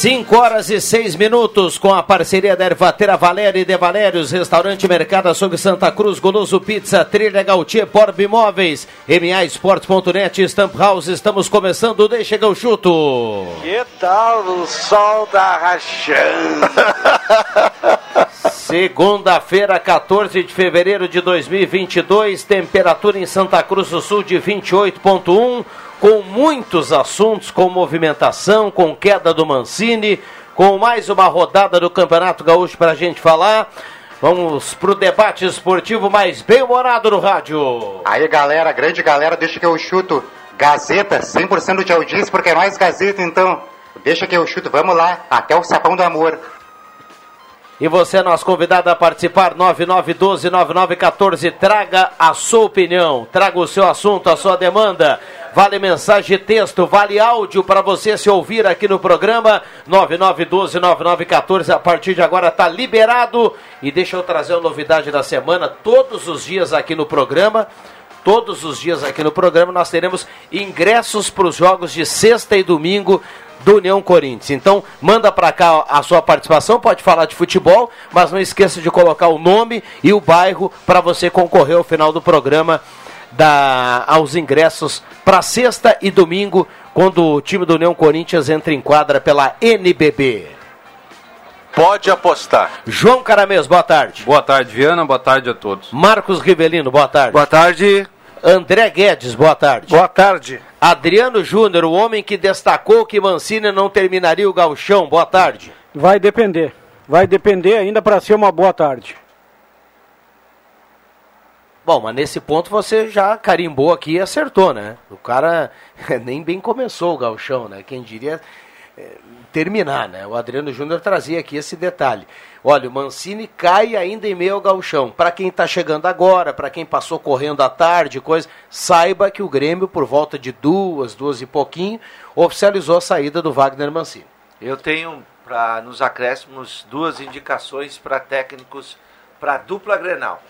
Cinco horas e seis minutos com a parceria da Ervatera Valéria e de Valérios, Restaurante Mercado Açougue Santa Cruz, Goloso Pizza, Trilha Gautier, Porb Imóveis, MA Esportes.net, Stamp House. Estamos começando, deixa que eu chuto. Que tal o sol tá rachando? Segunda-feira, 14 de fevereiro de 2022, temperatura em Santa Cruz do Sul de 28.1 com muitos assuntos, com movimentação, com queda do Mancini, com mais uma rodada do Campeonato Gaúcho para a gente falar. Vamos pro debate esportivo mais bem-humorado no rádio. Aí, galera, grande galera, deixa que eu chuto. Gazeta, 100% de audiência, porque é nós Gazeta, então. Deixa que eu chuto, vamos lá, até o sapão do amor. E você, nosso convidado a participar, 9912-9914, traga a sua opinião, traga o seu assunto, a sua demanda. Vale mensagem de texto, vale áudio para você se ouvir aqui no programa. 9912-9914, a partir de agora está liberado. E deixa eu trazer a novidade da semana, todos os dias aqui no programa. Todos os dias aqui no programa nós teremos ingressos para os jogos de sexta e domingo do União Corinthians. Então, manda para cá a sua participação, pode falar de futebol, mas não esqueça de colocar o nome e o bairro para você concorrer ao final do programa da, aos ingressos para sexta e domingo, quando o time do União Corinthians entra em quadra pela NBB. Pode apostar. João Caramês, boa tarde. Boa tarde, Viana. Boa tarde a todos. Marcos Rivelino, boa tarde. Boa tarde. André Guedes, boa tarde. Boa tarde. Adriano Júnior, o homem que destacou que Mancini não terminaria o gauchão, boa tarde. Vai depender. Vai depender ainda para ser uma boa tarde. Bom, mas nesse ponto você já carimbou aqui e acertou, né? O cara nem bem começou o gauchão, né? Quem diria é, terminar, né? O Adriano Júnior trazia aqui esse detalhe. Olha, o Mancini cai ainda em meio ao gauchão. Para quem está chegando agora, para quem passou correndo à tarde, coisa, saiba que o Grêmio, por volta de duas, duas e pouquinho, oficializou a saída do Wagner Mancini. Eu tenho, para nos acréscimos, duas indicações para técnicos para dupla Grenal.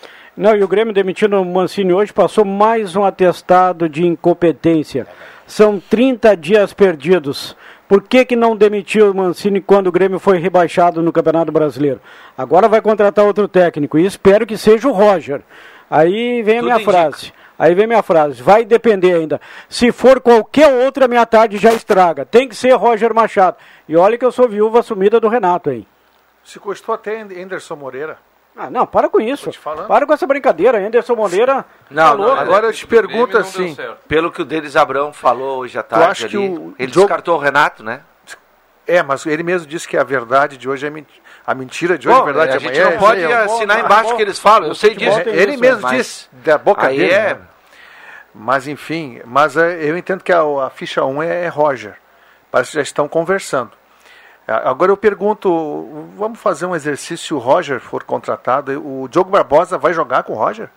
Não, e o Grêmio demitindo o Mancini hoje passou mais um atestado de incompetência. São 30 dias perdidos. Por que, que não demitiu o Mancini quando o Grêmio foi rebaixado no Campeonato Brasileiro? Agora vai contratar outro técnico e espero que seja o Roger. Aí vem a Tudo minha indica. frase. Aí vem minha frase. Vai depender ainda. Se for qualquer outra, minha tarde já estraga. Tem que ser Roger Machado. E olha que eu sou viúva assumida do Renato aí. Se custou até Anderson Moreira. Ah, não, para com isso. Para com essa brincadeira. Anderson Moreira. Não, tá não. Agora eu te pergunto assim, Pelo que o Denis Abrão falou hoje à tarde, acha que ali, o ele jogo- descartou o Renato, né? é, mas ele mesmo disse que a verdade de hoje é mentira. A mentira de hoje Bom, é verdade a de gente amanhã. não é- pode é- assinar bom, embaixo o que eles falam, eu sei disso. ele isso, mesmo mas- disse da boca Aí dele. é- né? Mas enfim, mas é, eu entendo que a, a ficha 1 é, é Roger. Parece que já estão conversando. A- Agora eu pergunto, vamos fazer um exercício se o Roger for contratado, o Diogo Barbosa vai jogar com o Roger?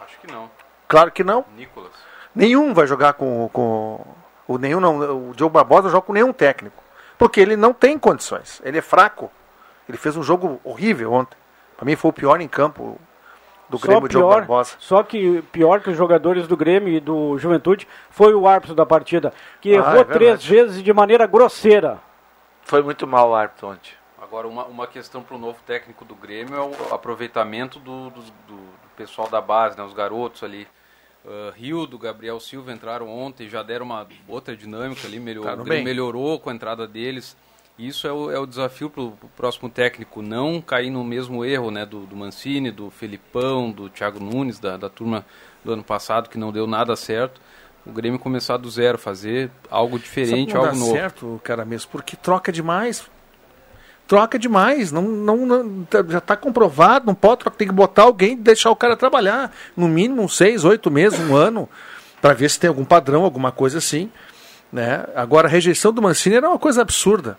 Acho que não. Claro que não. Nicolas. Nenhum vai jogar com, com o nenhum não, o Diogo Barbosa joga com nenhum técnico, porque ele não tem condições. Ele é fraco. Ele fez um jogo horrível ontem. Para mim foi o pior em campo do Só Grêmio, o Diogo pior, Barbosa. só que pior que os jogadores do Grêmio e do Juventude foi o árbitro da partida, que Ah, errou é três vezes de maneira grosseira. Foi muito mal o árbitro ontem. Agora, uma, uma questão para o novo técnico do Grêmio é o aproveitamento do, do, do- do pessoal da base, né, os garotos ali. Uh, Rio do Gabriel Silva entraram ontem, já deram uma outra dinâmica ali, melhor, Tá melhorou com a entrada deles. Isso é o, é o desafio para o próximo técnico, não cair no mesmo erro né, do, do Mancini, do Felipão, do Thiago Nunes, da, da turma do ano passado, que não deu nada certo. O Grêmio começar do zero, fazer algo diferente, algo novo. certo, cara mesmo, porque troca demais. troca demais. Não, não, não- já está comprovado, não pode trocar, tem que botar alguém e deixar o cara trabalhar. No mínimo uns seis, oito meses, um ano, para ver se tem algum padrão, alguma coisa assim. Né? Agora, a rejeição do Mancini era uma coisa absurda.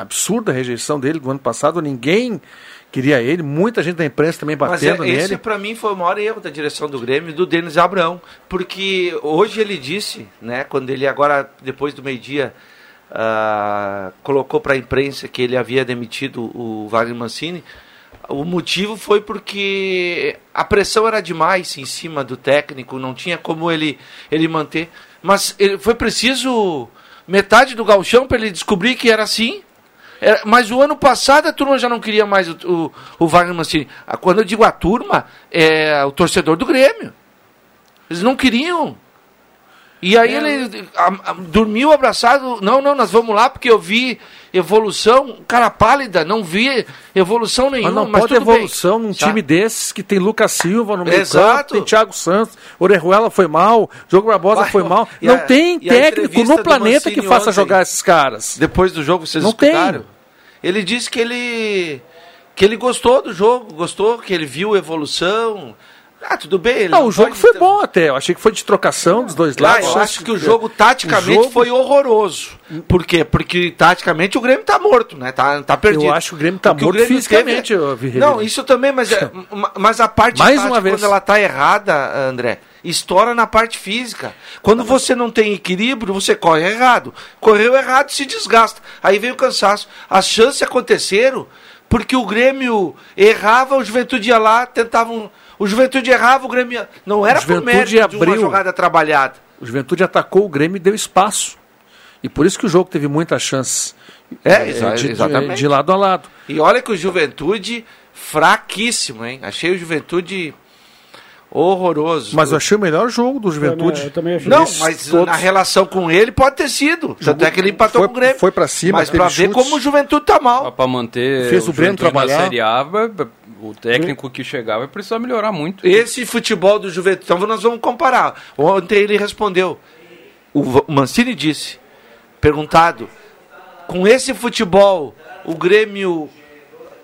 Absurda rejeição dele do ano passado. Ninguém queria ele, muita gente da imprensa também Mas é, batendo esse para mim foi o maior erro da direção do Grêmio do Denis Abrão, porque hoje ele disse, né, quando ele agora depois do meio-dia ah, colocou para a imprensa que ele havia demitido o Wagner Mancini, o motivo foi porque a pressão era demais em cima do técnico, não tinha como ele ele manter, mas ele, foi preciso metade do gauchão para ele descobrir que era assim. Era- mas o ano passado a turma já não queria mais o, o, o Wagner Mancini. Ah, Quando eu digo a turma, é o torcedor do Grêmio. Eles não queriam. E aí ele a- a- dormiu abraçado. Não, não, nós vamos lá porque eu vi evolução. Cara pálida, não vi evolução nenhuma. Mas não mas pode tudo bem. evolução num time desses que tem Lucas Silva no meio Exato. campo, tem Thiago Santos, Orejuela foi mal, Jogo Barbosa Vai, foi mal. não a- tem técnico no planeta que faça ontem? jogar esses caras. Depois do jogo, vocês Não escutaram? tem. Ele disse que ele que ele gostou do jogo, gostou, que ele viu evolução. Ah, tudo bem. Ele Não, não o jogo foi ter- bom até. Eu achei que foi de trocação dos dois Ah, lados. eu acho que o jogo taticamente o jogo- foi horroroso. Por quê? Porque taticamente o Grêmio tá morto, né? Tá, tá perdido. Eu acho que o Grêmio tá o morto Grêmio fisicamente, teve-. Não, isso também, mas, é- ma- mas a parte Mais tática, uma vez. quando ela tá errada, André, estoura na parte física. Quando você não tem equilíbrio, você corre errado. Correu errado, se desgasta. Aí vem o cansaço. As chances aconteceram porque o Grêmio errava, o Juventude ia lá, tentavam... O Juventude errava, o Grêmio ia... Não era por mérito de uma abriu. jogada trabalhada. O Juventude atacou o Grêmio e deu espaço. E por isso que o jogo teve muitas chances. É, exa- de, de- exatamente. de lado a lado. E olha que o Juventude fraquíssimo, hein? Achei o Juventude horroroso. Mas eu achei o melhor jogo do Juventude. Eu também achei. Não, Esses mas todos- na relação com ele pode ter sido. Tanto é que ele empatou foi- com o Grêmio. foi pra cima, Mas pra ver como o Juventude tá mal. Para manter Fez o Breno Juventude trabalhar. na Série A, o técnico que chegar vai precisar melhorar muito. Esse futebol do Juventude. Então nós vamos comparar. Ontem ele respondeu. O o Mancini disse, perguntado, com esse futebol, o Grêmio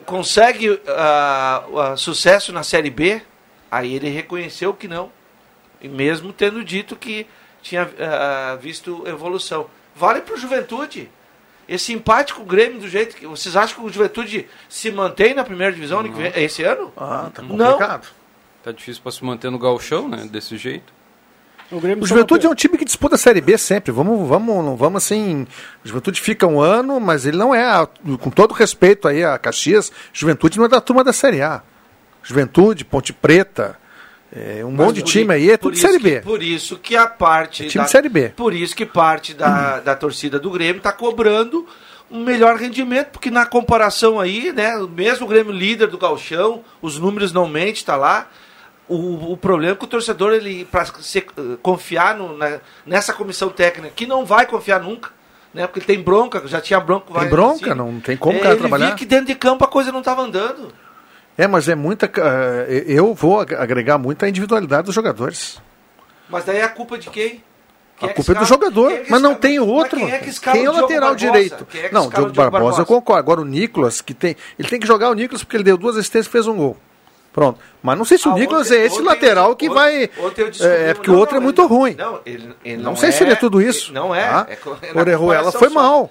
consegue ah, ah, sucesso na Série B? Aí ele reconheceu que não. E mesmo tendo dito que tinha ah, visto evolução. Vale para o Juventude. Esse empate com o Grêmio do jeito que. Vocês acham que o Juventude se mantém na primeira divisão vem- esse ano? Ah, tá Não. complicado. Tá difícil para se manter no galchão, né? Desse jeito. O, Grêmio O Juventude é não um time que disputa a Série B sempre. Vamos, vamos, não vamos assim. O Juventude fica um ano, mas ele não é, com todo respeito aí a Caxias, Juventude não é da turma da Série A. Juventude, Ponte Preta, é, um monte de time aí é tudo isso Série que- B. por isso que a parte. É time de Série B. Por isso que parte da, da torcida do Grêmio está cobrando um melhor rendimento, porque na comparação aí, né, mesmo o Grêmio líder do Galchão, os números não mentem, está lá. O, o problema é que o torcedor, ele, para confiar no- na- nessa comissão técnica, que não vai confiar nunca, né, porque ele tem bronca, já tinha bronca. Tem bronca, Mancini. não tem como o cara ele trabalhar. via que dentro de campo a coisa não estava andando. É, mas é muita. eh, Eu vou ag- agregar muito a individualidade dos jogadores. Mas daí é a culpa de quem? Quem a que culpa é do jogador, é que mas não escala- tem outro. Quem é que Quem é o Diogo lateral Barbosa? direito? É que não, escala Diogo Barbosa, eu Barbosa? concordo. Agora o Nicolas, que tem. Ele tem que jogar o Nicolas porque ele deu duas assistências e fez um gol. Pronto. Mas não sei se o Ah, Nicolas ontem- é esse lateral que ontem- vai. eu descobri- é, porque não, o outro não, é muito ele- ruim. Não, ele, ele Não sei se ele é tudo isso. Não é. tá? é é Orejuela comparação foi só. mal.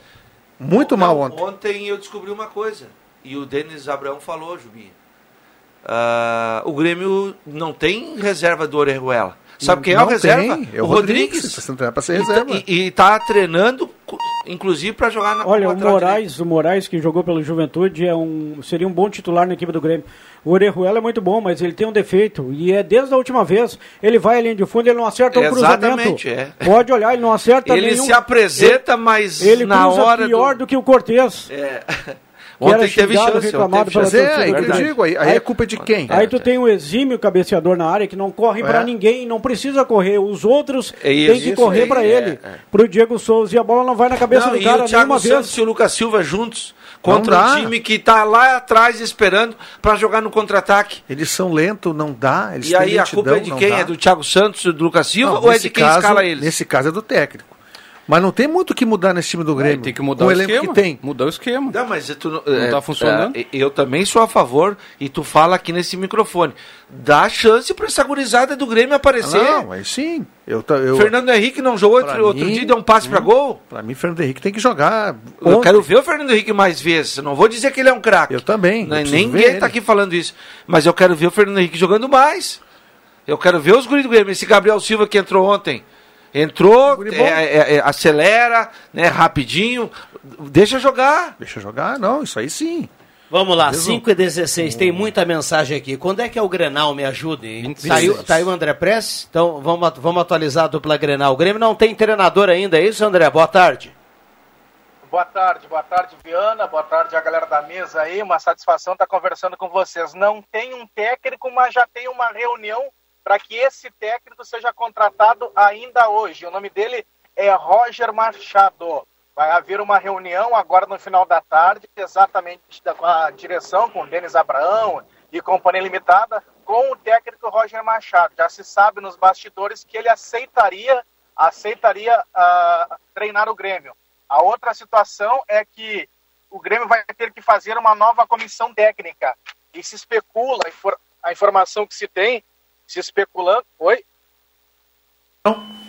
Muito Não, mal ontem. Ontem eu descobri uma coisa. E o Denis Abraão falou, Jubinha. Ah, o Grêmio não tem reserva do Orejuela. Sabe quem é o reserva? tem, é o o Rodrigues. Rodrigues. Está para ser E tá- reserva. E, e tá treinando, inclusive, para jogar na Olha, o Moraes, o Moraes que jogou pelo Juventude é um, seria um bom titular na equipe do Grêmio. O Orejuela é muito bom, mas ele tem um defeito e é desde a última vez ele vai à linha de fundo, ele não acerta um Exatamente, cruzamento. é. Pode olhar, ele não acerta Ele nenhum. se apresenta, mas ele na cruza hora pior do... do... que o Cortez. É. Que era Ontem teve xingado, chance. Ontem reclamado teve pela chance. é, que eu digo, aí, aí é culpa de quem? Aí tu tem um exímio cabeceador na área que não corre pra É. ninguém, não precisa correr. Os outros É têm isso, que isso correr pra é, ele. é. Pro Diego Souza e a bola não vai na cabeça Não, do e cara o Thiago nenhuma Santos vez. e o Lucas Silva juntos Não contra dá. um time que tá lá atrás esperando para jogar no contra-ataque. Eles são lentos, não dá. Eles E têm aí a lentidão, culpa é de quem? É do Thiago Santos e do Lucas Silva Não, ou é de quem caso- escala eles? Nesse caso é do técnico. Mas não tem muito o que mudar nesse time do Grêmio. Tem que mudar o elenco esquema. que tem. Mudar o esquema. Não, mas tu, não Não tá funcionando? é, eu também sou a favor, e tu fala aqui nesse microfone. Dá chance pra essa gurizada do Grêmio aparecer. Não, aí sim. Eu, eu, Fernando Henrique não jogou Pra outro, outro mim, dia, deu um passe pra gol. Pra mim, Fernando Henrique tem que jogar. Eu ontem. quero ver o Fernando Henrique mais vezes. Eu não vou dizer que ele é um craque. Eu também. eu preciso ver Ninguém ele. tá aqui falando isso. Mas eu quero ver o Fernando Henrique jogando mais. Eu quero ver os guris do Grêmio. Esse Gabriel Silva que entrou ontem. Entrou, bom. é, é, é, acelera, né, rapidinho. Deixa jogar. Deixa jogar? Não, isso aí sim. Vamos lá, Mesmo? 5 e 16, tem muita mensagem aqui. Quando é que é o Grenal? Me ajudem. 26. Tá aí, o André Press? Então vamos, vamos atualizar a dupla Grenal. O Grêmio não tem treinador ainda, é isso, André? Boa tarde. Boa tarde, boa tarde, Viana. Boa tarde a galera da mesa aí. Uma satisfação estar conversando com vocês. Não tem um técnico, mas já tem uma reunião para que esse técnico seja contratado ainda hoje. O nome dele é Roger Machado. Vai haver uma reunião agora no final da tarde, exatamente com a direção, com o Denis Abraão e Companhia Limitada, com o técnico Roger Machado. Já se sabe nos bastidores que ele aceitaria, aceitaria ah, treinar o Grêmio. A outra situação é que o Grêmio vai ter que fazer uma nova comissão técnica. E se especula, a informação que se tem, se especulando. Oi?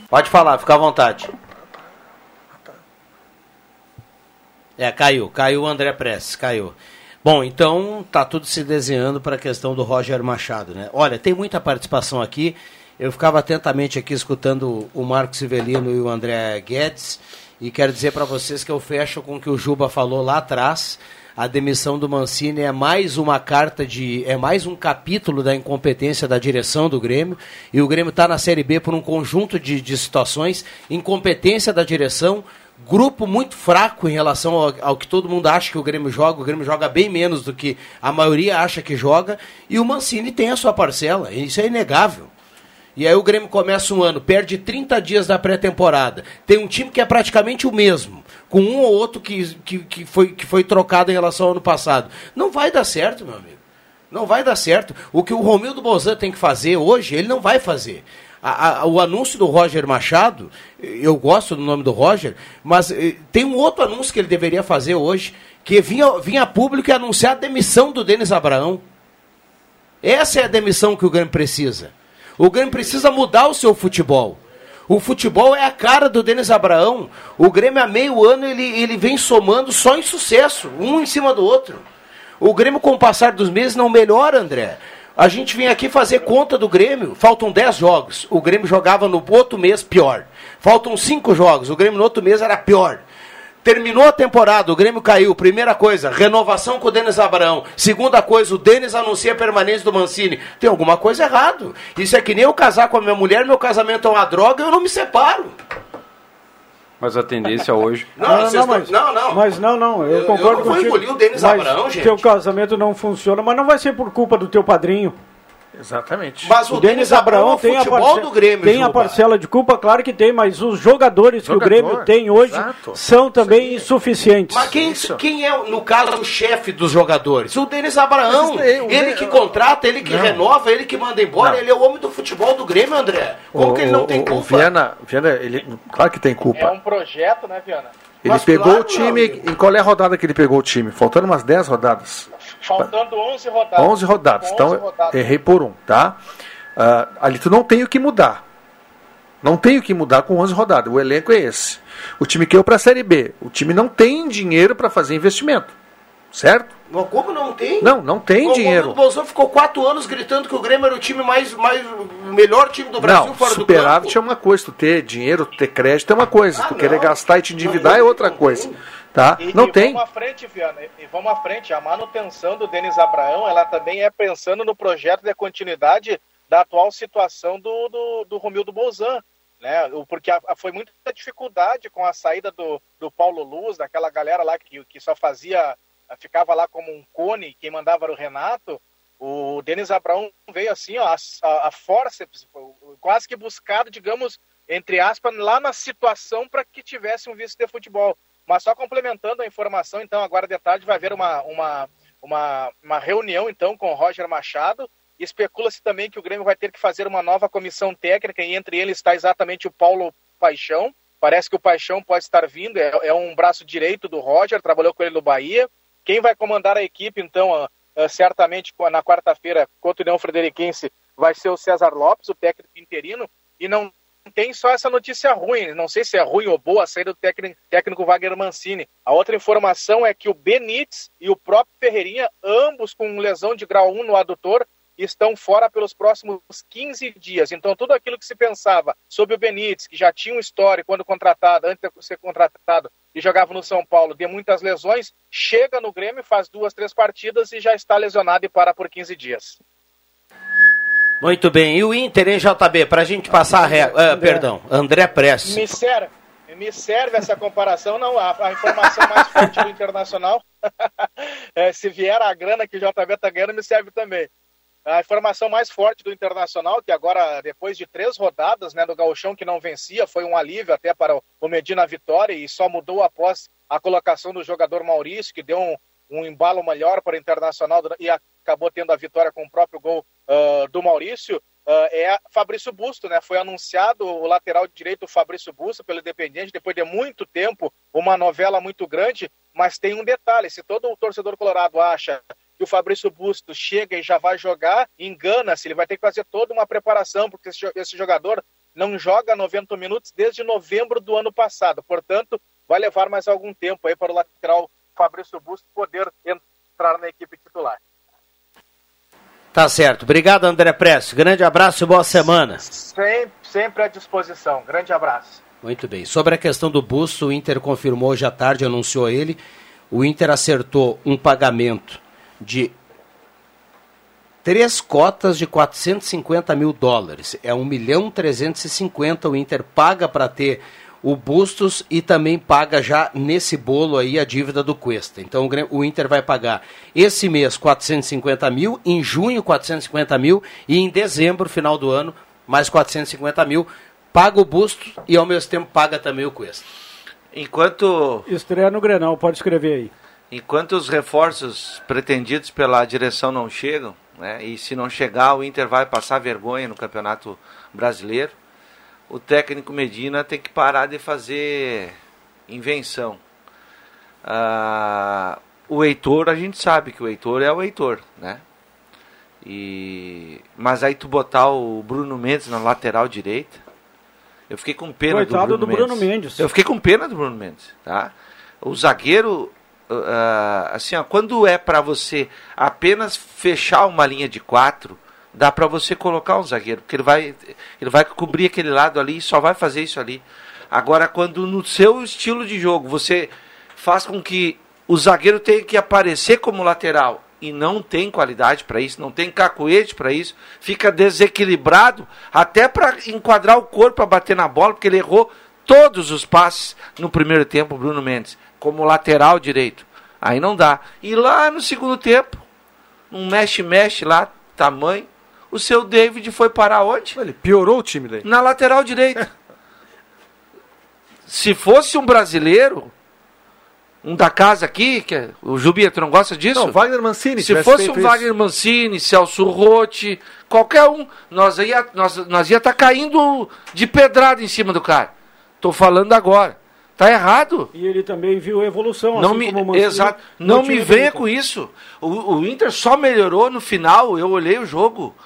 Pode falar, fica à vontade. É, caiu, caiu o André Press, caiu. Bom, então tá tudo se desenhando para a questão do Roger Machado, né? Olha, tem muita participação aqui. Eu ficava atentamente aqui escutando o Marcos Sivelino e o André Guedes e quero dizer para vocês que eu fecho com o que o Juba falou lá atrás. A demissão do Mancini é mais uma carta de. é mais um capítulo da incompetência da direção do Grêmio. E o Grêmio está na Série B por um conjunto de, de situações, incompetência da direção, grupo muito fraco em relação ao, ao que todo mundo acha que o Grêmio joga. O Grêmio joga bem menos do que a maioria acha que joga. E o Mancini tem a sua parcela. Isso é inegável. E aí o Grêmio começa um ano, perde 30 dias da pré-temporada. Tem um time que é praticamente o mesmo, com um ou outro que, que, que, foi, que foi trocado em relação ao ano passado. Não vai dar certo, meu amigo. Não vai dar certo. O que o Romildo Bozan tem que fazer hoje, ele não vai fazer. A- a- o anúncio do Roger Machado, eu gosto do nome do Roger, mas eh, tem um outro anúncio que ele deveria fazer hoje, que vinha, vinha público e anunciar a demissão do Denis Abraão. Essa é a demissão que o Grêmio precisa. O Grêmio precisa mudar o seu futebol. O futebol é a cara do Denis Abraão. O Grêmio há meio ano ele, ele vem somando só em sucesso, um em cima do outro. O Grêmio, com o passar dos meses, não melhora, André. A gente vem aqui fazer conta do Grêmio. Faltam 10 jogos. O Grêmio jogava no outro mês pior. Faltam 5 jogos. O Grêmio no outro mês era pior. Terminou a temporada, o Grêmio caiu. Primeira coisa, renovação com o Denis Abraão. Segunda coisa, o Denis anuncia a permanência do Mancini. Tem alguma coisa errado. Isso é que nem eu casar com a minha mulher, meu casamento é uma droga, eu não me separo. Mas a tendência hoje. Não, Não, vocês não, tão- mas, não, não. Mas não, não, eu, Eu- concordo eu não vou contigo. engolir o Denis mas Abraão, gente. Teu casamento não funciona, mas não vai ser por culpa do teu padrinho. Exatamente. Mas o, O Denis Abraão tem, a, futebol parcela, do Grêmio, tem a parcela de culpa, claro que tem, mas os jogadores que o Jogador, Grêmio tem hoje exato. são também insuficientes. Mas quem, quem é, no caso, o chefe dos jogadores? O Denis Abraão. Daí, o ele De- que contrata, ele que Não. renova, ele que manda embora. Não. Ele é o homem do futebol do Grêmio, André. Como O- que ele não o- tem o culpa? Viana, Viana, ele, claro que tem É culpa. um projeto, né, Viana? Ele Mas pegou claro, o time. amigo. Em qual é a rodada que ele pegou o time? Faltando umas 10 rodadas. Faltando 11 rodadas. 11 rodadas. Então, 11 rodadas. errei por um, tá? Ah, ali tu não tem o que mudar. Não tem o que mudar com 11 rodadas. O elenco é esse. O time caiu para a Série B. O time não tem dinheiro para fazer investimento. Certo? Mas como não tem? Não, não tem dinheiro. O Bolsonaro ficou quatro anos gritando que o Grêmio era o time mais, mais o melhor time do Brasil Não, fora do superávit campo. é uma coisa. Tu ter dinheiro, tu ter crédito é uma coisa. Ah, tu querer não. gastar e te endividar Não é outra não coisa. tem. Tá? E, Não e tem. vamos à frente, Viana, e vamos à frente. A manutenção do Denis Abraão, ela também é pensando no projeto de continuidade da atual situação do, do, do Romildo Bolzan. Né? Porque a- a- foi muita dificuldade com a saída do, do Paulo Luz, daquela galera lá que, que só fazia, ficava lá como um cone, quem mandava era o Renato. O Denis Abraão veio assim, ó, a, a, forceps, quase que buscado, digamos, entre aspas, lá na situação para que tivesse um vice de futebol. Mas só complementando a informação, então, agora de tarde vai haver uma, uma, uma, uma reunião, então, com o Roger Machado. Especula-se também que o Grêmio vai ter que fazer uma nova comissão técnica, e entre eles está exatamente o Paulo Paixão, Parece que o Paixão pode estar vindo, é, é um braço direito do Roger, trabalhou com ele no Bahia. Quem vai comandar a equipe, então, uh, certamente na quarta-feira contra o União Frederiquense, vai ser o César Lopes, o técnico interino, e não tem só essa notícia ruim, não sei se é ruim ou boa a saída do técnico, técnico Wagner Mancini. A outra informação é que o Benítez e o próprio Ferreirinha, ambos com lesão de grau 1 no adutor, estão fora pelos próximos 15 dias. Então, tudo aquilo que se pensava sobre o Benítez, que já tinha um histórico quando contratado, antes de ser contratado, e jogava no São Paulo, de muitas lesões, chega no Grêmio, faz duas, três partidas e já está lesionado e para por 15 dias. Muito bem. E o Inter, hein, JB? Para a gente passar a re... uh, Perdão, André Prestes. Me serve, me serve essa comparação, não. A, a informação mais forte do Internacional, é, se vier a grana que o JB está ganhando, me serve também. A informação mais forte do Internacional, que agora, depois de três rodadas né, do Gauchão que não vencia, foi um alívio até para o Medina Vitória e só mudou após a colocação do jogador Maurício, que deu um, um embalo melhor para o Internacional e acabou tendo a vitória com o próprio gol uh, do Maurício. Uh, é Fabrício Busto, né? Foi anunciado o lateral direito Fabrício Busto pelo Independiente depois de muito tempo, uma novela muito grande, mas tem um detalhe, se todo o torcedor colorado acha que o Fabrício Busto chega e já vai jogar, engana-se, ele vai ter que fazer toda uma preparação, porque esse jogador não joga 90 minutos desde novembro do ano passado. Portanto, vai levar mais algum tempo aí para o lateral Fabrício Busto poder entrar na equipe titular. Tá certo. Obrigado, André Prestes. Grande abraço e boa semana. Sempre, sempre à disposição. Grande abraço. Muito bem. Sobre a questão do busto, o Inter confirmou hoje à tarde, anunciou ele. O Inter acertou um pagamento de três cotas de 450 mil dólares. É 1 milhão 350 o Inter paga para ter o Bustos e também paga já nesse bolo aí a dívida do Cuesta. Então o Inter vai pagar esse mês 450 mil, em junho 450 mil e em dezembro, final do ano, mais 450 mil. Paga o Bustos e ao mesmo tempo paga também o Cuesta. Enquanto. Estreia no Grenal, pode escrever aí. Enquanto os reforços pretendidos pela direção não chegam, né, e se não chegar, o Inter vai passar vergonha no Campeonato Brasileiro, o técnico Medina tem que parar de fazer invenção. Ah, o Heitor, a gente sabe que o Heitor é o Heitor, né? E... Mas aí tu botar o Bruno Mendes na lateral direita, eu fiquei com pena Coitado do, Bruno, do Bruno Mendes. Eu fiquei com pena do Bruno Mendes, tá? O zagueiro uh, assim, ó, quando é para você apenas fechar uma linha de quatro, dá para você colocar um zagueiro, porque ele vai, ele vai cobrir aquele lado ali e só vai fazer isso ali. Agora, quando no seu estilo de jogo você faz com que o zagueiro tenha que aparecer como lateral e não tem qualidade para isso, não tem cacuete para isso, fica desequilibrado até para enquadrar o corpo para bater na bola, porque ele errou todos os passes no primeiro tempo, Bruno Mendes como lateral direito. Aí não dá. E lá no segundo tempo, um mexe-mexe lá, tamanho. O seu David foi parar onde? Ele piorou o time daí. Na lateral direita. Se fosse um brasileiro, um da casa aqui, que é, o Jubia, tu não gosta disso? Não, Wagner Mancini. Se fosse um Wagner Mancini, Celso Rotti, qualquer um, nós ia nós, nós ia estar tá caindo de pedrada em cima do cara. Tô falando agora. Tá errado. E ele também viu evolução. Não assim me, exato. Não me venha com isso. O, o, Inter só melhorou no final. Eu olhei o jogo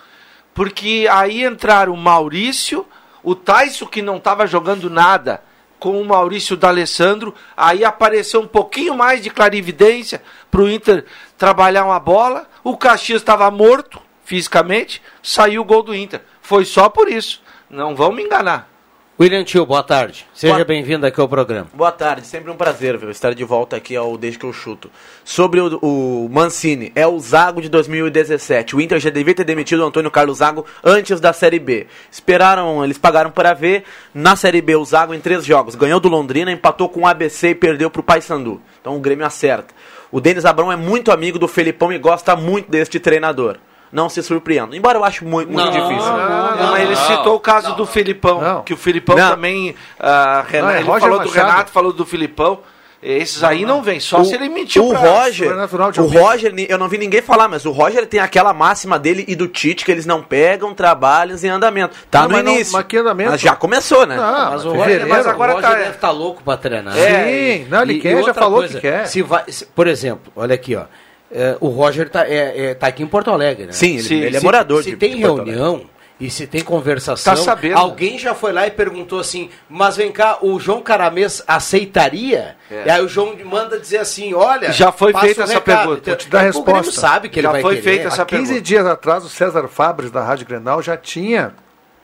porque aí entraram o Maurício, o Taisso que não estava jogando nada, com o Maurício D'Alessandro. Aí apareceu um pouquinho mais de clarividência para o Inter trabalhar uma bola. O Caxias estava morto fisicamente. Saiu o gol do Inter. Foi só por isso. Não vão me enganar. William Tio, boa tarde. Seja bem-vindo aqui ao programa. Boa tarde, sempre um prazer viu, estar de volta aqui ao Desde que eu chuto. Sobre o, o, Mancini, é o Zago de 2017. O Inter já devia ter demitido o Antônio Carlos Zago antes da Série B. Esperaram, eles pagaram para ver. Na Série B, o Zago em três jogos. Ganhou do Londrina, empatou com o ABC e perdeu para o Paysandu. Então o Grêmio acerta. O Denis Abrão é muito amigo do Felipão e gosta muito deste treinador não se surpreendam. Embora eu acho muito, muito não, difícil. Não, não, ele citou o caso do Filipão, que o Filipão também. Uh, Renato, ele falou do Renato, falou do Filipão. Esses aí não vem, só o, se ele mentiu O pra- Roger, o. Roger, eu não vi ninguém falar, mas o Roger tem aquela máxima dele e do Tite que eles não pegam trabalhos em andamento. Tá Não, no mas não- início. mas que andamento? Mas já começou, né? Ah, Mas o Roger, mas agora o Roger tá- deve estar louco para treinar. Sim, não, ele quer, já outra falou que quer. Se vai, se- por exemplo, olha aqui, ó. É, o Roger tá, é, é, tá aqui em Porto Alegre, né? Sim, ele, Sim, ele é Se- morador se de tem de Porto Alegre. reunião e se tem conversação, Tá sabendo. alguém já foi lá e perguntou assim, mas vem cá, o João Caramês aceitaria? É. E aí o João manda dizer assim, olha... Já foi feita essa recado. pergunta. Então, Vou te dar a que o Grêmio resposta. sabe que ele Já vai foi feita essa Há 15 pergunta. dias atrás, o César Fabres, da Rádio Grenal, já tinha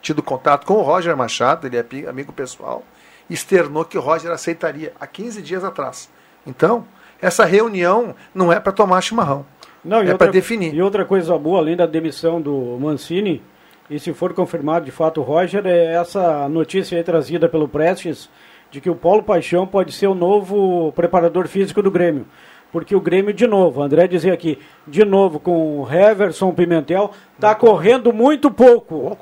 tido contato com o Roger Machado, ele é amigo pessoal, e externou que o Roger aceitaria há 15 dias atrás. Então, essa reunião não é para tomar chimarrão. Não, é para definir. E outra coisa boa, além da demissão do Mancini, e se for confirmado de fato o Roger, é essa notícia aí trazida pelo Prestes, de que o Paulo Paixão pode ser o novo preparador físico do Grêmio. Porque o Grêmio, de novo, André dizia aqui, de novo com o Heverson Pimentel, está correndo muito pouco.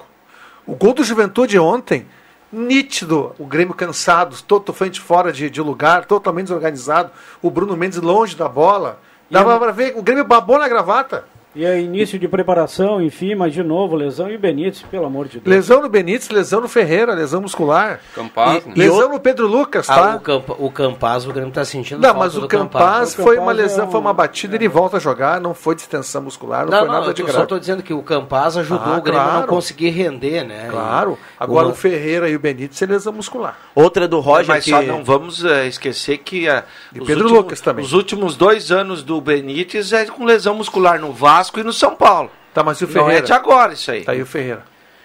O gol do Juventude ontem, nítido, o Grêmio cansado, totalmente fora de, de lugar, totalmente desorganizado, o Bruno Mendes longe da bola. Dava para ver, o Grêmio babou na gravata. E é início de preparação, enfim, mas de novo, lesão e o Benítez, pelo amor de Deus. Lesão no Benítez, lesão no Ferreira, lesão muscular. Campaz, né? Lesão no Pedro Lucas, Ah, tá? o, Campa, o Campaz, o Grêmio está sentindo Não, mas o Campaz O foi Campaz uma lesão, é um- foi uma batida, ele volta a jogar, não foi distensão muscular, não, Não, foi não, nada eu de tô- só grave. estou dizendo que o Campaz ajudou Ah, o Grêmio a não claro. conseguir render, né? Claro. E Agora o- o Ferreira e o Benítez é lesão muscular. Outra do Roger Mas que... só não vamos eh, esquecer que E os Pedro últimos- Lucas também. os últimos dois anos do Benítez é com lesão muscular no Vasco e no São Paulo. Tá, mas e o Não é Ferreira? de agora isso aí. Tá aí o Ferreira.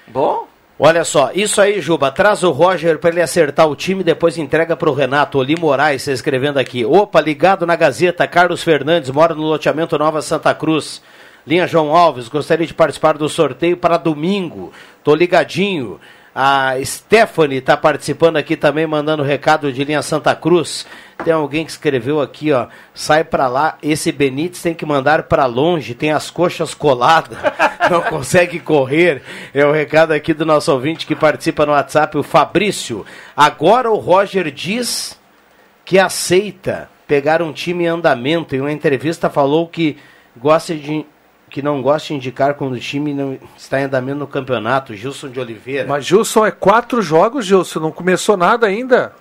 Bom, Olha só, isso aí, Juba. Traz o Roger para ele acertar o time, depois entrega para o Renato. Oli Moraes, você escrevendo aqui. Opa, ligado na Gazeta. Carlos Fernandes mora no loteamento Nova Santa Cruz. Linha João Alves, gostaria de participar do sorteio para domingo. Tô ligadinho. A Stephanie está participando aqui também, mandando recado de linha Santa Cruz. Tem alguém que escreveu aqui, ó. Sai pra lá, esse Benítez tem que mandar pra longe, tem as coxas coladas, não consegue correr. É o recado aqui do nosso ouvinte que participa no WhatsApp, o Fabrício. Agora o Roger diz que aceita pegar um time em andamento. Em uma entrevista falou que gosta de que não gosta de indicar quando o time não está em andamento no campeonato. Gilson de Oliveira. Mas Gilson é quatro jogos, Gilson, não começou nada ainda.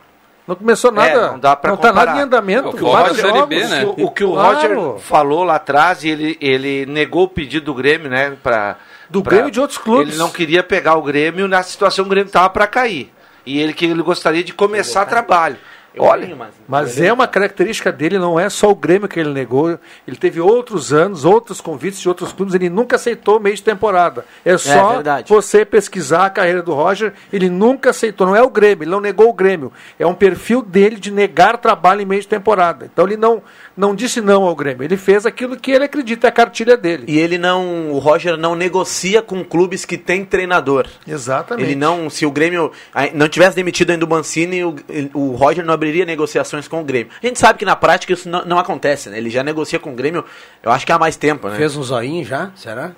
Não começou nada. É, não dá pra Não tá nada em andamento. É o que o Roger. B, né? o, o que o Claro. Roger falou lá atrás, e ele, ele negou o pedido do Grêmio, né? Pra, Do pra- Grêmio e de outros clubes. Ele não queria pegar o Grêmio na situação que o Grêmio estava para cair. E ele que ele gostaria de começar trabalho. Olha, Mas é uma característica dele, não é só o Grêmio que ele negou. Ele teve outros anos, outros convites de outros clubes, ele nunca aceitou meio de temporada. É só verdade. você pesquisar a carreira do Roger, ele nunca aceitou. Não é o Grêmio, ele não negou o Grêmio. É um perfil dele de negar trabalho em meio de temporada. Então ele não, não disse não ao Grêmio. Ele fez aquilo que ele acredita, é a cartilha dele. E ele não, o Roger não negocia com clubes que tem treinador. Exatamente. Ele não, se o Grêmio não tivesse demitido ainda o Mancini, o, o Roger não abriria negociações com o Grêmio. A gente sabe que na prática isso não, não acontece, né? Ele já negocia com o Grêmio, eu acho que há mais tempo, né? Fez um zoinho já? Será?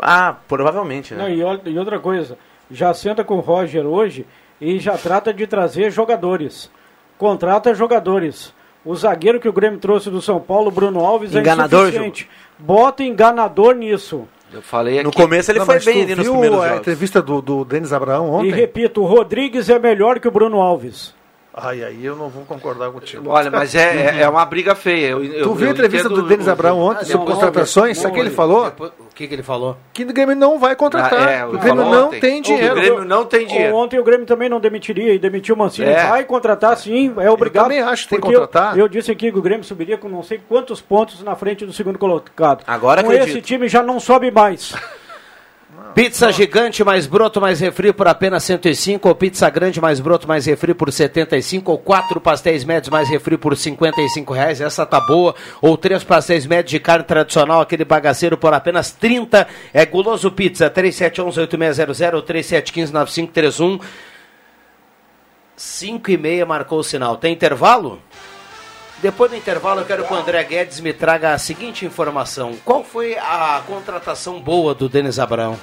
Ah, provavelmente, né? Não, e, e outra coisa, já senta com o Roger hoje e já trata de trazer jogadores. Contrata jogadores. O zagueiro que o Grêmio trouxe do São Paulo, Bruno Alves, Enganador, é insuficiente. Bota enganador nisso. eu falei No aqui. começo ele Não, foi bem ali nos viu primeiros a jogos. entrevista do, do Denis Abraão ontem? E repito, o Rodrigues é melhor que o Bruno Alves. Ai, aí eu não vou concordar contigo. Olha, mas é, é, é uma briga feia. Eu, eu, Tu viu a eu entrevista do Denis o- Abraão ontem sobre contratações? Sabe o que ele falou? o que, que ele falou? Que o Grêmio não vai contratar. Ah, é, o Grêmio não ontem. tem O dinheiro. Grêmio não tem dinheiro. Ontem o Grêmio também não demitiria e demitiu o Mancini. É. Vai contratar sim, é obrigado. também acho que tem que Porque eu- contratar. Eu, disse aqui que o Grêmio subiria com não sei quantos pontos na frente do segundo colocado. Agora com acredito. esse time já não sobe mais. Pizza gigante mais broto mais refri por apenas 105, ou pizza grande mais broto mais refri por 75, ou quatro pastéis médios mais refri por 55 reais, essa tá boa, ou três pastéis médios de carne tradicional, aquele bagaceiro por apenas 30, é Guloso Pizza, 3711-8600 ou 3715-9531, 5 e meia marcou o sinal, tem intervalo? Depois do intervalo, eu quero que o André Guedes me traga a seguinte informação. Qual foi a contratação boa do Denis Abraão?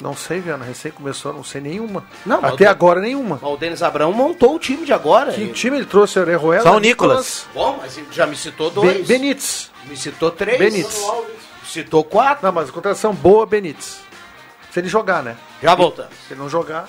Não sei, Viana, recém começou, não sei nenhuma. Não, Até o- agora nenhuma. O Denis Abrão montou o time de agora. Que Ele- time ele trouxe? Orejuela? Só o Nicolas. Bom, mas já me citou Be dois. Benítez. Me citou três. Benítez. Citou quatro. Não, mas contratação boa, Benítez. Se ele jogar, né? Já voltamos. Se ele não jogar.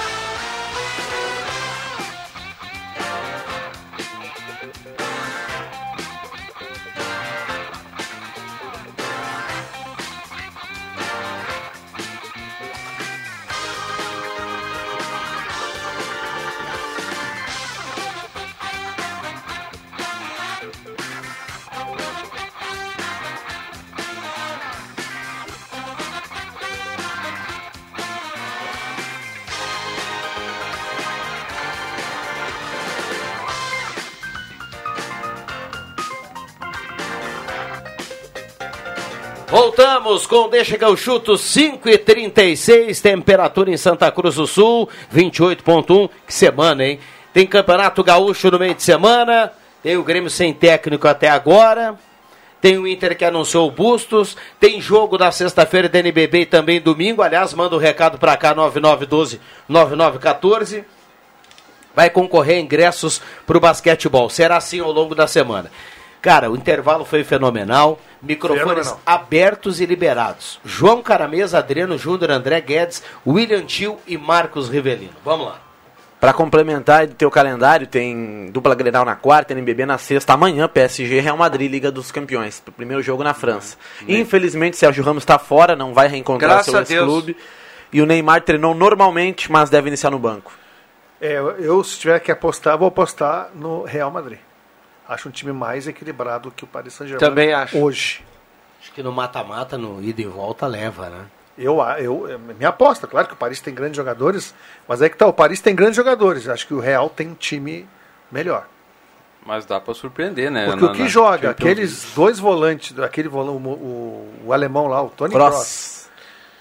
Voltamos com Deixa que eu chuto 5 e 36 temperatura em Santa Cruz do Sul, 28.1. Que semana, hein? Tem Campeonato Gaúcho no meio de semana, tem o Grêmio sem técnico até agora, tem o Inter que anunciou o Bustos, tem jogo na sexta-feira da NBB e também domingo. Aliás, manda o um recado pra cá, 9912-9914. Vai concorrer a ingressos pro basquetebol. Será assim ao longo da semana. Cara, o intervalo foi fenomenal. Microfones Fenomenal. abertos e liberados. João Caramês, Adriano Júnior, André Guedes, William Tio e Marcos Rivelino. Vamos lá. Pra complementar do teu calendário, tem dupla Grenal na quarta, NBB na sexta, amanhã PSG Real Madrid Liga dos Campeões, primeiro jogo na França. Infelizmente Sérgio Ramos está fora, não vai reencontrar Graças seu ex-clube. E o Neymar treinou normalmente, mas deve iniciar no banco. É, eu, se tiver que apostar, vou apostar no Real Madrid. Acho um time mais equilibrado que o Paris Saint-Germain. Também acho. Hoje. Acho que no mata-mata, no ida e volta, leva, né? Eu, eu, é minha aposta, claro que o Paris tem grandes jogadores, mas é que tá, o Paris tem grandes jogadores. Acho que o Real tem um time melhor. Mas dá pra surpreender, né? Porque na- o que joga, Champions aqueles dois volantes, aquele volante, o, o, o alemão lá, o Tony Kroos. Kroos.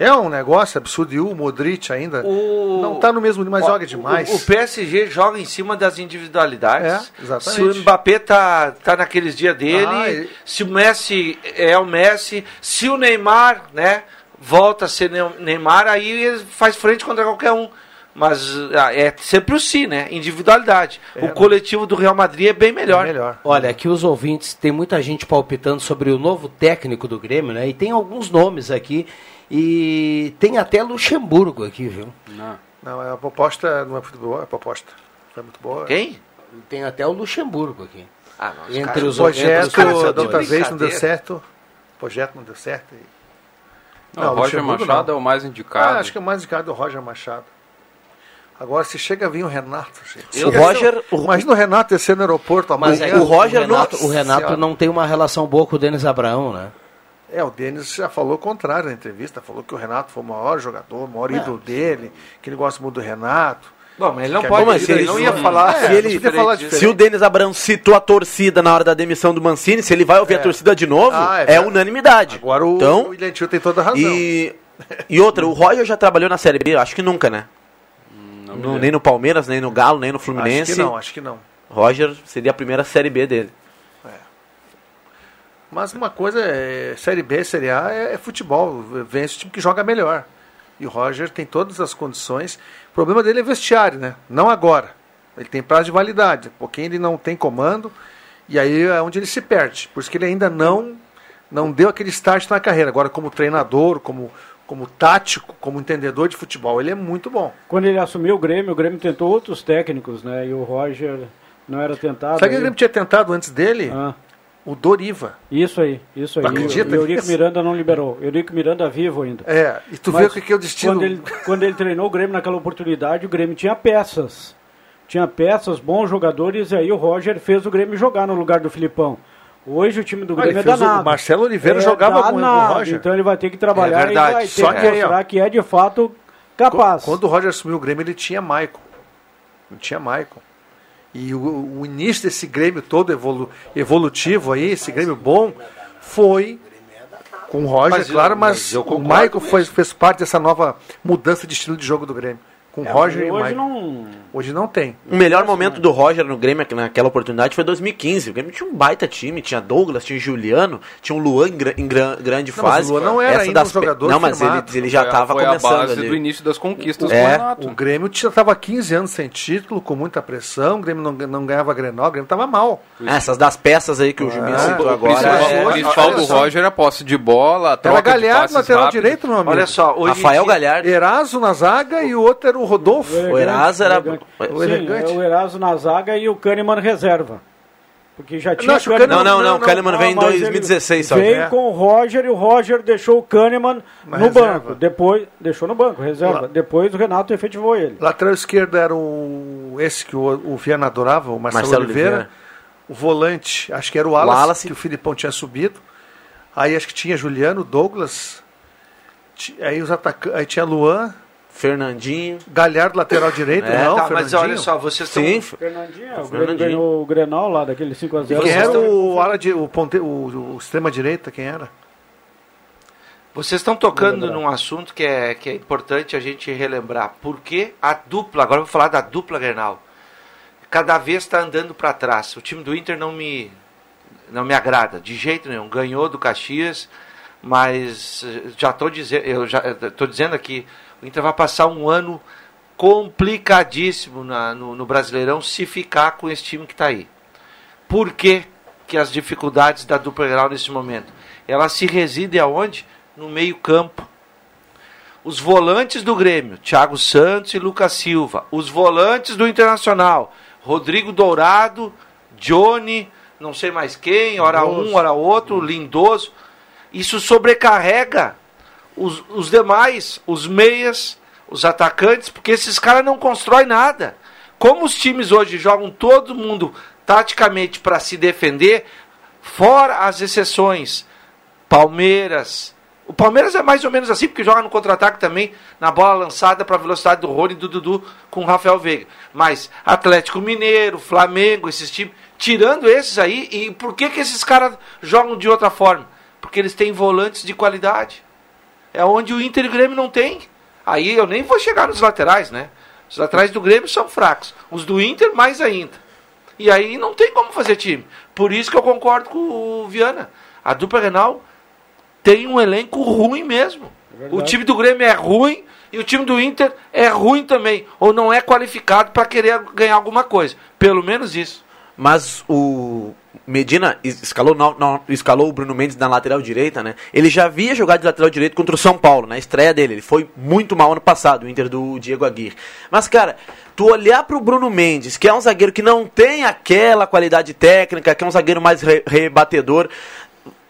É um negócio absurdo. E o Modric ainda O- não tá no mesmo nível, mas Ó, joga demais. O, o PSG joga em cima das individualidades. É, exatamente. Se o Mbappé tá, tá naqueles dias dele, Ah, e- se o Messi é o Messi, se o Neymar, né, volta a ser Ne- Neymar, aí ele faz frente contra qualquer um. Mas ah, é sempre o si, né? Individualidade. É, o coletivo do Real Madrid é bem melhor. melhor. Olha, aqui os ouvintes, tem muita gente palpitando sobre o novo técnico do Grêmio, né? E tem alguns nomes aqui. E tem até Luxemburgo aqui, viu? Não. Não, a proposta não é muito boa, a proposta foi muito boa. Quem? Tem até o Luxemburgo aqui. Ah, não, os Entre caras- os, O projeto entre os da outra vez não deu certo. O projeto não deu certo. e- Não, Não, o Roger Luxemburgo Machado não. é o mais indicado. Ah, acho que é mais indicado o Roger Machado. Agora, se chega a vir o Renato, gente. O Roger- o- Imagina o Renato descer no aeroporto Mas é, o Roger o Renato, não- o Renato não tem uma relação boa com o Denis Abraão, né? É, o Denis já falou o contrário na entrevista. Falou que o Renato foi o maior jogador, o maior ídolo dele, que ele gosta muito do Renato. Bom, mas ele não Que pode, Como assim? ele não ia falar. É, se ele- não falar. Se o Denis Abrão citou a torcida na hora da demissão do Mancini, se ele vai ouvir a torcida de novo, Ah, é é, unanimidade. Agora o, então, o William Tio tem toda a razão. e, e outra, o Roger já trabalhou na Série B, acho que nunca, né? Não nem no Palmeiras, nem no Galo, nem no Fluminense. Acho que não, acho que não. Roger seria a primeira Série B dele. Mas uma coisa é Série B, Série A é, é futebol. Vence o time que joga melhor. E o Roger tem todas as condições. O problema dele é vestiário, né? Não agora. Ele tem prazo de validade. Pouquinho ele não tem comando. E aí é onde ele se perde. Por isso que ele ainda não, não deu aquele start na carreira. Agora, como treinador, como, como tático, como entendedor de futebol, ele é muito bom. Quando ele assumiu o Grêmio, o Grêmio tentou outros técnicos, né? E o Roger não era tentado. Sabe quem aí- o Grêmio tinha tentado antes dele? Ah, O Doriva. isso aí, isso aí. Não acredita o Eurico? Miranda não liberou. Eurico Miranda vivo ainda. É, e tu Mas vê o que que é o destino. Quando ele, quando ele treinou o Grêmio naquela oportunidade, o Grêmio tinha peças. Tinha peças, bons jogadores, e aí o Roger fez o Grêmio jogar no lugar do Filipão. Hoje o time do Ah, Grêmio ele é danado. o Marcelo Oliveira É jogava com o Roger. Então ele vai ter que trabalhar É verdade, e vai ter só que que aí, ó. mostrar que é de fato capaz. Quando o Roger assumiu o Grêmio, ele tinha Maicon. Não tinha Maicon. E o, o início desse Grêmio todo evolu, evolutivo aí, esse Grêmio bom, foi com o Roger, Mas claro, mas mas, o Michael fez parte dessa nova mudança de estilo de jogo do Grêmio. Com o Roger e o hoje Michael. não. Hoje não tem. O melhor momento do Roger no Grêmio naquela oportunidade foi 2015. O Grêmio tinha um baita time, tinha Douglas, tinha Juliano, tinha um Luan em, gra- em gran- grande Não, mas fase. o Luan não era Essa ainda das um jogador Não, mas ele, ele já estava foi a começando base ali. do início das conquistas É. do Renato. O Grêmio estava 15 anos sem título, com muita pressão, o Grêmio não, não ganhava Grenal, o Grêmio estava mal. É, Essas das peças aí que o Juninho É. citou O agora. principal, é- o principal do Roger é a posse de bola, a troca Era de Galhardo, lateral rápidos. direito, meu amigo. Olha só, Rafael Galhardo. Eraso na zaga e o outro era o Rodolfo. O Eraso era. O elegante. é o Eraso na zaga e o Kahneman reserva. Porque já tinha Não, o Kahneman- Não, não, não. Não, O Kahneman Ah, veio em mas ele 2016 só. Veio É. com o Roger e o Roger deixou o Kahneman Na no reserva. banco. Depois, deixou no banco, reserva. Lá. Depois o Renato efetivou ele. Lateral esquerdo era o esse que o, o Viana adorava, o Marcelo, Marcelo Oliveira. Oliveira. O volante, acho que era o Wallace, Wallace. que o Filipão tinha subido. Aí acho que tinha Juliano, Douglas. Aí os atacantes, aí tinha Luan, Fernandinho. Galhardo lateral direito, É, não, Tá, mas olha só, vocês estão. Sim, Fernandinho, o Fernandinho. ganhou o Grenal lá daquele 5x0. Quem era o, ala de, o, ponte, o, o extrema direita, quem era? Vocês estão tocando num assunto que é, que é importante a gente relembrar. Por que a dupla, agora eu vou falar da dupla Grenal, cada vez está andando para trás. O time do Inter não me, não me agrada, de jeito nenhum. Ganhou do Caxias, mas eh, já estou dizendo, eu já estou dizendo aqui, o Inter vai passar um ano complicadíssimo na- no, no Brasileirão se ficar com esse time que está aí. Por que, que as dificuldades da dupla Grenal nesse momento? Elas se residem aonde? No meio campo. Os volantes do Grêmio, Thiago Santos e Lucas Silva. Os volantes do Internacional, Rodrigo Dourado, Johnny, não sei mais quem, hora um, hora outro, Lindoso. Isso sobrecarrega os, os demais, os meias, os atacantes, porque esses caras não constroem nada. Como os times hoje jogam todo mundo taticamente para se defender, fora as exceções, Palmeiras. O Palmeiras é mais ou menos assim, porque joga no contra-ataque também, na bola lançada para a velocidade do Rony e do Dudu com o Rafael Veiga. Mas Atlético Mineiro, Flamengo, esses times, tirando esses aí, e por que, que esses caras jogam de outra forma? Porque eles têm volantes de qualidade. É onde o Inter e o Grêmio não tem. Aí eu nem vou chegar nos laterais, né? Os laterais do Grêmio são fracos. Os do Inter, mais ainda. E aí não tem como fazer time. Por isso que eu concordo com o Viana. A dupla Renal tem um elenco ruim mesmo. o time do Grêmio é ruim e o time do Inter é ruim também. Ou não é qualificado para querer ganhar alguma coisa. Pelo menos isso. Mas o Medina es- escalou, no- no- escalou o Bruno Mendes na lateral direita, né? Ele já havia jogado de lateral direito contra o São Paulo, na estreia dele. Ele foi muito mal ano passado, o Inter do Diego Aguirre. Mas, cara, tu olhar pro Bruno Mendes, que é um zagueiro que não tem aquela qualidade técnica, que é um zagueiro mais re- rebatedor.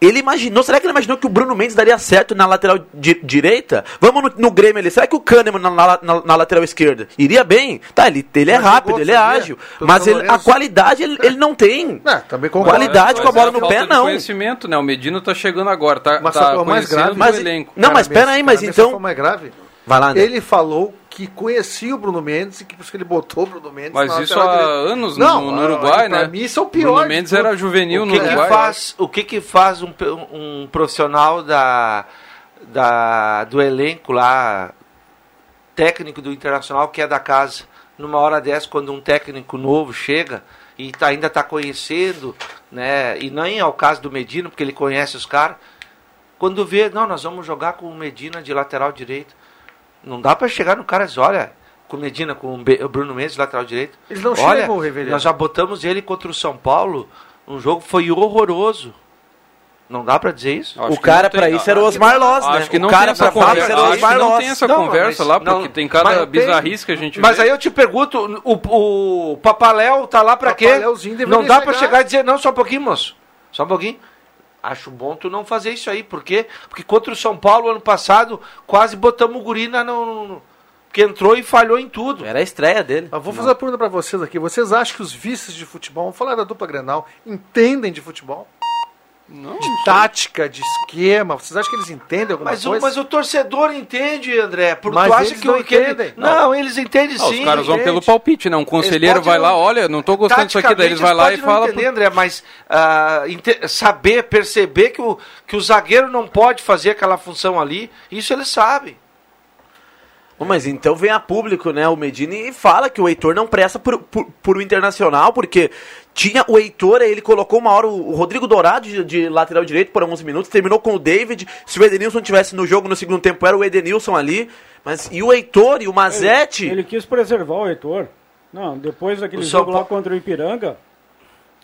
Ele imaginou, será que ele imaginou que o Bruno Mendes daria certo na lateral di- direita? Vamos no, no Grêmio ali, será que o Kahneman na, na- na- na lateral esquerda iria bem? Tá, ele, ele é Mas rápido, ele é ágil, mas ele- a qualidade ele, ele não tem. É, também concordo. Qualidade com a é bola no pé, não. conhecimento, né? O Medina tá chegando agora, tá, Mas tá é mais grave- o Mas- elenco. Não, mas pera aí, mas então- foi mais grave. Vai lá, André. Ele falou que conhecia o Bruno Mendes e que por isso que ele botou o Bruno Mendes Mas isso há direita. anos Não, no, no Uruguai, né? mim isso é o pior Bruno de Mendes era juvenil no Uruguai. faz, o que, que faz um, um profissional da, da, do elenco lá, técnico do Internacional, que é da casa, numa hora dessa, quando um técnico novo chega e tá, ainda está conhecendo, né? E nem é o caso do Medina, porque ele conhece os caras. Quando vê, não, nós vamos jogar com o Medina de lateral direito. Não dá para chegar no cara e dizer, olha, com o Medina, com o o Bruno Mendes de lateral direito. Eles não olha, chegam, Reverendo. nós já botamos ele contra o São Paulo. Um jogo que foi horroroso. Não dá para dizer isso? Acho O cara não pra isso era o acho que- Osmar Loss, né? Acho que O não cara tem essa pra falar conversa. isso era o Acho que Osmar não Loss. tem essa Não, conversa mas lá, não- porque tem cada bizarrice que a gente Mas vê. aí eu te pergunto, o, o Papaléu tá lá pra quê? Papaléuzinho deveria Não dá pra chegar. chegar e dizer, não, só um pouquinho, moço. Só um pouquinho. Acho bom tu não fazer isso aí. Por quê? Porque contra o São Paulo, ano passado, quase botamos o guri na, no, no- que entrou e falhou em tudo. Era a estreia dele. Eu vou fazer uma pergunta pra vocês aqui. Vocês acham que os vices de futebol, vamos falar da dupla Grenal, entendem de futebol? De tática, de esquema. Vocês acham que eles entendem alguma Mas o, coisa? mas o torcedor entende, André. Porque Mas tu acha eles que não entendem. Não, eles entendem Ah, sim. os caras vão entende. pelo palpite, né? Um conselheiro vai lá, não- olha, não tô gostando disso aqui, daí eles vai lá e fala. não entender, André, mas inte- saber, perceber que o, que o zagueiro não pode fazer aquela função ali, isso eles sabem. Bom, Mas então vem a público, né, o Medina e fala que o Heitor não presta por, por, por o Internacional, porque tinha o Heitor, ele colocou uma hora o Rodrigo Dourado de, de lateral direito por alguns minutos, terminou com o David. Se o Edenilson tivesse no jogo no segundo tempo, era o Edenilson ali. Mas e o Heitor e o Mazete? Ele, ele quis preservar o Heitor. Não, depois daquele O jogo lá contra o Ipiranga,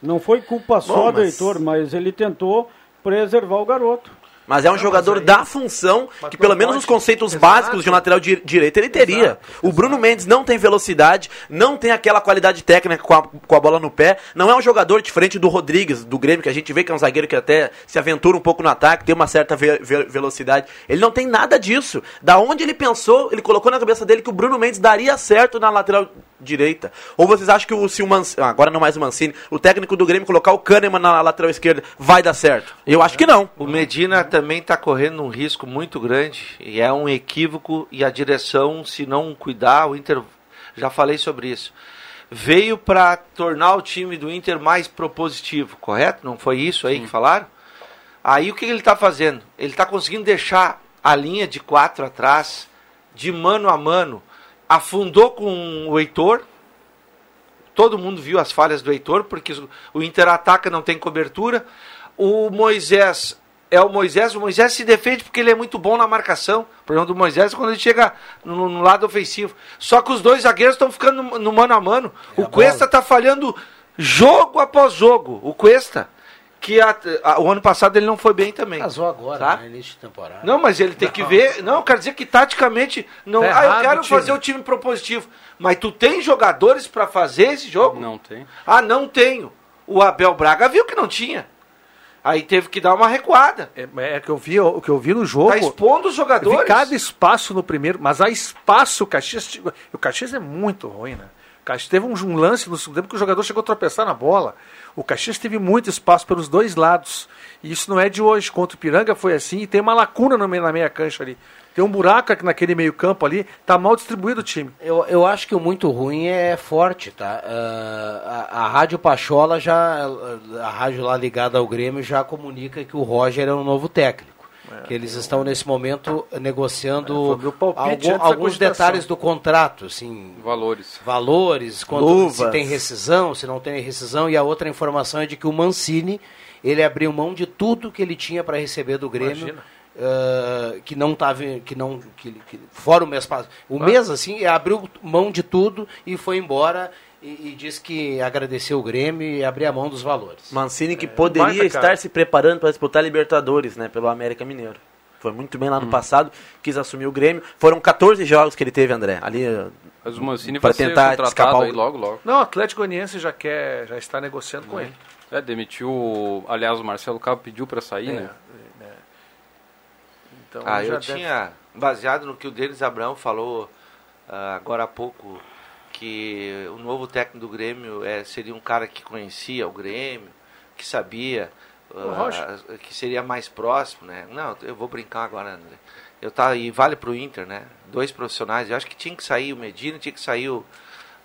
não foi culpa só Bom, do mas- Heitor, mas ele tentou preservar o garoto. Mas é um jogador da função que, pelo menos os conceitos básicos de um lateral di direito, ele teria. o Bruno Mendes não tem velocidade, não tem aquela qualidade técnica com a, com a bola no pé. Não é um jogador diferente do Rodrigues, do Grêmio, que a gente vê que é um zagueiro que até se aventura um pouco no ataque, tem uma certa ve ve velocidade. Ele não tem nada disso. Da onde ele pensou, ele colocou na cabeça dele que o Bruno Mendes daria certo na lateral direita. Ou vocês acham que o, se o Mancini, agora não mais o Mancini, o técnico do Grêmio colocar o Kahneman na lateral esquerda, vai dar certo? Eu acho que não. O Medina também está correndo um risco muito grande e é um equívoco e a direção, se não cuidar, o Inter, já falei sobre isso, veio para tornar o time do Inter mais propositivo, correto? Não foi isso aí que falaram? Aí o que ele está fazendo? Ele está conseguindo deixar a linha de quatro atrás, de mano a mano, afundou com o Heitor, todo mundo viu as falhas do Heitor, porque o Inter ataca, não tem cobertura. O Moisés é o Moisés, o Moisés se defende porque ele é muito bom na marcação. O problema do Moisés é quando ele chega no, no lado ofensivo. Só que os dois zagueiros estão ficando no, no mano a mano. o Cuesta está falhando jogo após jogo. O Cuesta, que a- a- o ano passado ele não foi bem também. Casou agora, Tá? né, início de temporada. Não, mas ele tem que ver. Não, quer dizer que taticamente. Não, Tá ah, eu quero fazer o time propositivo. Mas tu tem jogadores para fazer esse jogo? Não tem. Ah, não tenho. O Abel Braga viu que não tinha. Aí teve que dar uma recuada. É, é que eu vi, o que eu vi no jogo. Tá expondo os jogadores. cada espaço no primeiro, mas há espaço, o Caxias. O Caxias é muito ruim, né? O Caxias teve um, um lance no segundo tempo que o jogador chegou a tropeçar na bola. O Caxias teve muito espaço pelos dois lados. E isso não é de hoje. Contra o Piranga foi assim. E tem uma lacuna no meio, na meia cancha ali. Tem um buraco aqui naquele meio campo ali. Tá mal distribuído o time. Eu, eu acho que o muito ruim é forte, tá? Ah, a, a Rádio Pachola já, a rádio lá ligada ao Grêmio já comunica que o Roger é um novo técnico. que eles estão nesse momento negociando É, algum- alguns detalhes do contrato, assim, Valores. valores, Luvas. se tem rescisão, se não tem rescisão, e a outra informação é de que o Mancini, ele abriu mão de tudo que ele tinha para receber do Grêmio, Imagina. ah, que não estava, que não, que, que- fora o mês passado, o mês assim, abriu mão de tudo e foi embora e, e disse que agradeceu o Grêmio e abriu a mão dos valores. Mancini que poderia baita, estar cara. se preparando para disputar Libertadores, né, pelo América Mineiro. Foi muito bem lá Hum. no passado, quis assumir o Grêmio. Foram 14 jogos que ele teve, André. Ali Mas o Mancini para vai ser tentar escapar aí o logo, logo. Não, o Atlético Goianiense já quer, já está negociando com ele. É, demitiu. Aliás, o Marcelo Cabo pediu para sair, É, né? Então, Ah, já eu deve- tinha, baseado no que o Denis Abrão falou ah, agora há pouco, que o novo técnico do Grêmio é, seria um cara que conhecia o Grêmio, que sabia, O Roger. que seria mais próximo, né? Não, eu vou brincar agora, André. Eu tá, e vale pro Inter, né? Dois profissionais. Eu acho que tinha que sair o Medina, tinha que sair o,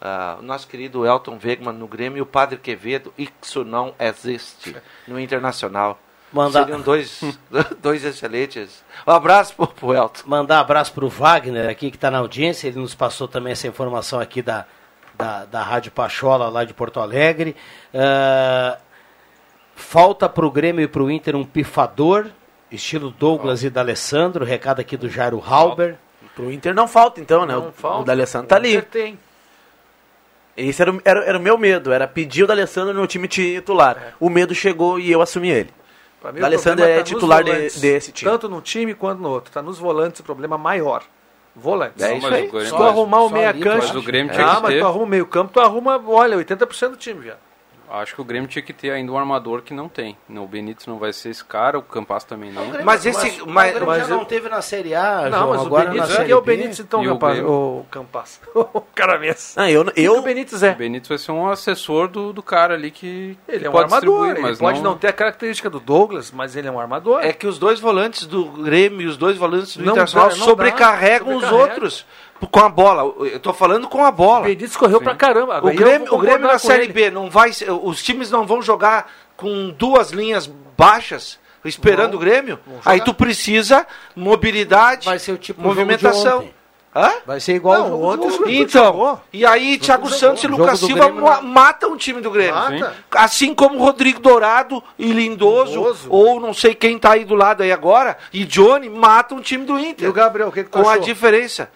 ah, o nosso querido Elton Wegman no Grêmio e o Padre Quevedo. Isso não existe no Internacional. Manda- Seriam dois, dois excelentes. Um abraço pro, pro Elton. Mandar um abraço para o Wagner aqui, que está na audiência. Ele nos passou também essa informação aqui da, da, da Rádio Pachola, lá de Porto Alegre. Ah, falta para o Grêmio e para o Inter um pifador, estilo Douglas e D'Alessandro. Recado aqui do Jairo Halber. pro Inter não falta então, né? Não o, falta. o D'Alessandro tá ali. Inter tem. Esse era, o- era, era o meu medo, era pedir o D'Alessandro no time titular. O medo chegou e eu assumi ele. Mim, o D'Alessandro problema é tá titular de- desse time. Tanto num time quanto no outro. Tá nos volantes o problema maior. Volantes. É isso aí. Se Só- tu arrumar o só meia ali, cancha. mas o Grêmio tinha ah, mas tu arruma o meio campo, tu arruma, olha, 80% do time, viado. Acho que o Grêmio tinha que ter ainda um armador que não tem. Não, o Benítez não vai ser esse cara, o Campas também não. Mas esse- o mas- Grêmio mas já eu- não teve na Série A, Não, João, mas o agora na Benítez, Série é o. Benítez então, E o rapaz? Grêmio? O Campas. cara mesmo. Ah, eu, eu... o Benítez é? O Benítez vai ser um assessor do, do cara ali que, Ele que é um pode armador. Ele mas pode não... ter a característica do Douglas, mas ele é um armador. É que os dois volantes do Grêmio e os dois volantes do Não Internacional dá, não sobrecarregam dá, os outros com a bola. Eu tô falando com a bola. O Benítez correu pra caramba. O Grêmio, o Grêmio na Série ele. B não vai, os times não vão jogar com duas linhas baixas esperando o Grêmio. Aí tu precisa mobilidade, Vai ser o tipo movimentação. Hã? Vai ser igual Não, o jogo ontem Então, jogou. e aí Thiago Santos e Lucas Silva Grêmio ma- não- matam o time do Grêmio. Mata. Assim como Rodrigo Dourado e Lindoso, Lindoso. ou não sei quem tá aí do lado aí agora, e Johnny matam o time do Inter. E o Gabriel, o que, que tu com a achou? diferença.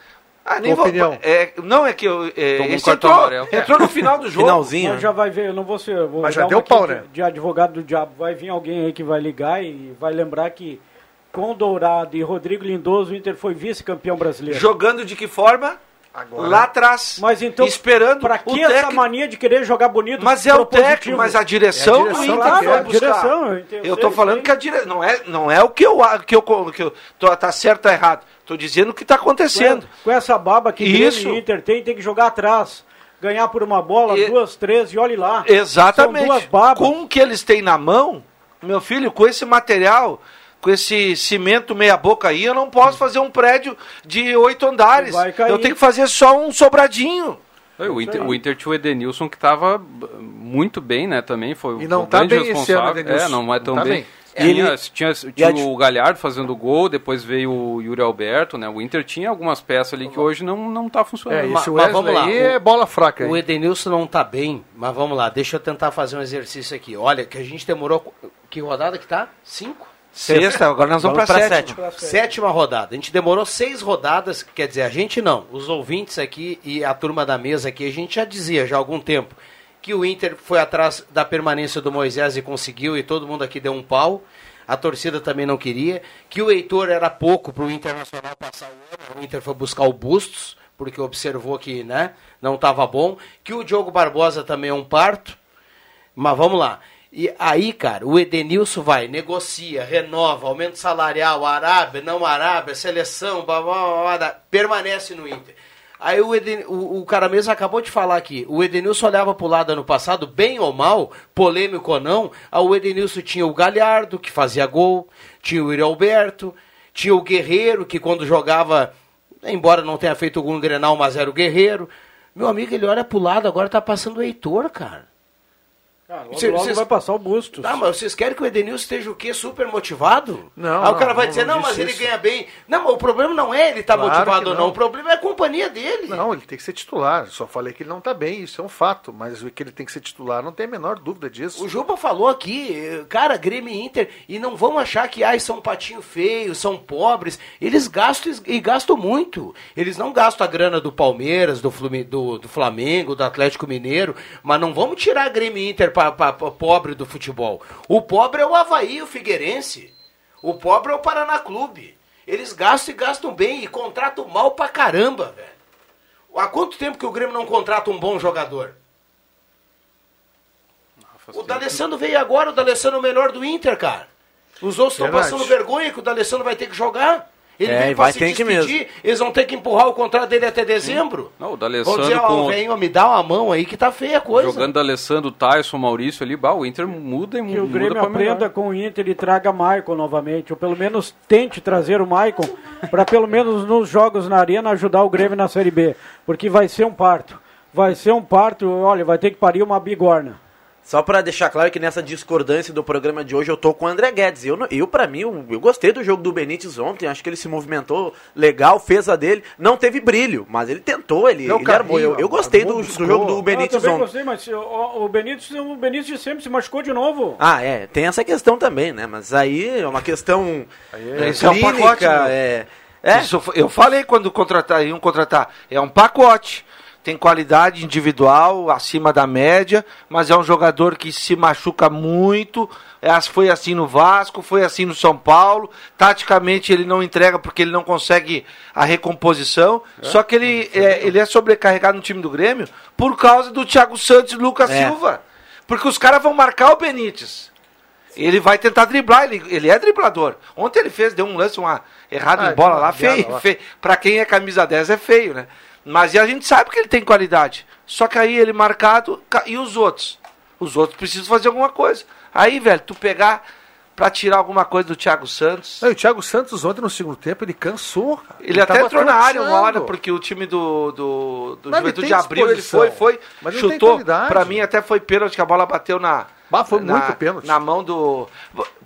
Ah, nem Tua vou, opinião? é, não é que eu, é, Tomou esse entrou, amarelo. entrou no final do jogo. Finalzinho. Mas já vai ver, eu não vou ser. Vou Mas já deu pau, né? de, advogado do diabo. Vai vir alguém aí que vai ligar e vai lembrar que com Dourado e Rodrigo Lindoso, o Inter foi vice-campeão brasileiro. Jogando de que forma? Agora. Lá atrás. Mas então, esperando pra o que essa mania de querer jogar bonito? Mas é o técnico, mas a direção, É a do direção que quer. vai buscar. direção, eu tô falando sei. que a direção não é, não é o que eu que eu que eu tô, tá certo ou errado. Tô dizendo o que tá acontecendo. Com essa baba que Isso. E Inter tem, tem que jogar atrás. Ganhar por uma bola, E- duas, três e olhe lá. Exatamente. São duas babas. Com o que eles têm na mão, meu filho, com esse material, com esse cimento meia boca aí, eu não posso fazer um prédio de oito andares. Eu tenho que fazer só um sobradinho. É, O Inter, o Inter tinha o Edenilson que estava muito bem, né, também, foi E não o tá grande bem esse ano, responsável. Edenilson. É, não é tão Não tá bem. bem. Tinha, tinha, e tinha a dif- o Galhardo fazendo gol, depois veio o Yuri Alberto, né? O Inter tinha algumas peças ali que hoje não, não tá funcionando. É, mas Wesley vamos lá, o- é bola fraca. O aí. Edenilson não tá bem, mas vamos lá, deixa eu tentar fazer um exercício aqui. Olha, que a gente demorou. Que rodada que tá? Cinco? Sexta, agora nós vamos, Vamos pra pra sétima. Sétima rodada. A gente demorou seis rodadas, quer dizer, a gente não, os ouvintes aqui e a turma da mesa aqui, a gente já dizia já há algum tempo que o Inter foi atrás da permanência do Moisés e conseguiu, e todo mundo aqui deu um pau. A torcida também não queria. Que o Heitor era pouco para o Internacional passar o ano. O Inter foi buscar o Bustos, porque observou que né, não estava bom. Que o Diogo Barbosa também é um parto. Mas vamos lá. E aí, cara, o Edenilson vai, negocia, renova, aumento salarial, Arábia, não Arábia, seleção, blá, blá, blá, blá, permanece no Inter. Aí o, Eden, o, o cara mesmo acabou de falar aqui, o Edenilson olhava pro lado ano passado, bem ou mal, polêmico ou não, aí o Edenilson tinha o Galhardo, que fazia gol, tinha o Yuri Alberto, tinha o Guerreiro, que quando jogava, embora não tenha feito algum Grenal, mas era o Guerreiro. Meu amigo, ele olha pro lado, agora tá passando o Heitor, cara. Cara, logo, Cê- logo cês- vai passar o Bustos. Tá, mas vocês querem que o Edenilson esteja o quê? Super motivado? Não, Aí o cara não, vai dizer, não não, mas ele isso. ganha bem. Não, mas o problema não é ele estar Claro motivado ou não. não. O problema é a companhia dele. Não, ele tem que ser titular. Só falei que ele não tá bem, isso é um fato. Mas o que ele tem que ser titular, não tem a menor dúvida disso. O Juba falou aqui, cara, Grêmio e Inter, e não vão achar que ai, são patinho feio, são pobres. Eles gastam e gastam muito. Eles não gastam a grana do Palmeiras, do, Flumi- do, do Flamengo, do Atlético Mineiro, mas não vamos tirar Grêmio e Inter pobre do futebol. O pobre é o Havaí, o Figueirense. O pobre é o Paraná Clube. Eles gastam e gastam bem e contratam mal pra caramba, velho. Há quanto tempo que o Grêmio não contrata um bom jogador? O D'Alessandro veio agora, o D'Alessandro é o melhor do Inter, cara. Os outros estão passando vergonha que o D'Alessandro vai ter que jogar. Ele É, e pra vai se ter que despedir, eles vão ter que empurrar o contrato dele até dezembro. Não, o Vão dizer, D'Alessandro ó, com... vem, ó, me dá uma mão aí que tá feia a coisa. Jogando D'Alessandro, Tyson, Maurício ali, bah, o Inter muda e Que o muda Grêmio aprenda com o Inter e traga Maicon novamente, ou pelo menos tente trazer o Maicon, para pelo menos nos jogos na arena ajudar o Grêmio na Série B, porque vai ser um parto. Vai ser um parto, olha, vai ter que parir uma bigorna. Só pra deixar claro que nessa discordância do programa de hoje eu tô com o André Guedes. Eu, eu para mim, eu, eu gostei do jogo do Benítez ontem, acho que ele se movimentou legal, fez a dele. Não teve brilho, mas ele tentou, ele, ele armou. Eu, eu gostei do, do jogo do Eu Benítez também ontem. gostei, mas o, o Benítez, o Benítez de sempre se machucou de novo. Ah, é, tem essa questão também, né? Mas aí é uma questão é, Isso é um clínica, pacote, meu. é, é, Isso eu falei quando contratar, iam contratar. É um pacote. Tem qualidade individual acima da média, mas é um jogador que se machuca muito. É, Foi assim no Vasco, foi assim no São Paulo. Taticamente ele não entrega porque ele não consegue a recomposição. Só que ele é, ele é sobrecarregado no time do Grêmio por causa do Thiago Santos e Lucas É. Silva. Porque os caras vão marcar o Benítez. Ele vai tentar driblar, ele, ele é driblador. Ontem ele fez, deu um lance uma, errado Ah, em bola lá, feio, lá. feio. Pra quem é camisa 10 é feio, né? Mas e a gente sabe que ele tem qualidade. Só que aí ele marcado ca- e os outros? Os outros precisam fazer alguma coisa. Aí, velho, tu pegar pra tirar alguma coisa do Thiago Santos. Não, o Thiago Santos ontem no segundo tempo ele cansou. cara. Ele, até entrou na área uma hora, porque o time do, do, do ele Juventude abriu, ele foi, foi, Mas ele chutou. Pra mim até foi pênalti, que a bola bateu na. Bah, foi na, muito pênalti. Na mão do.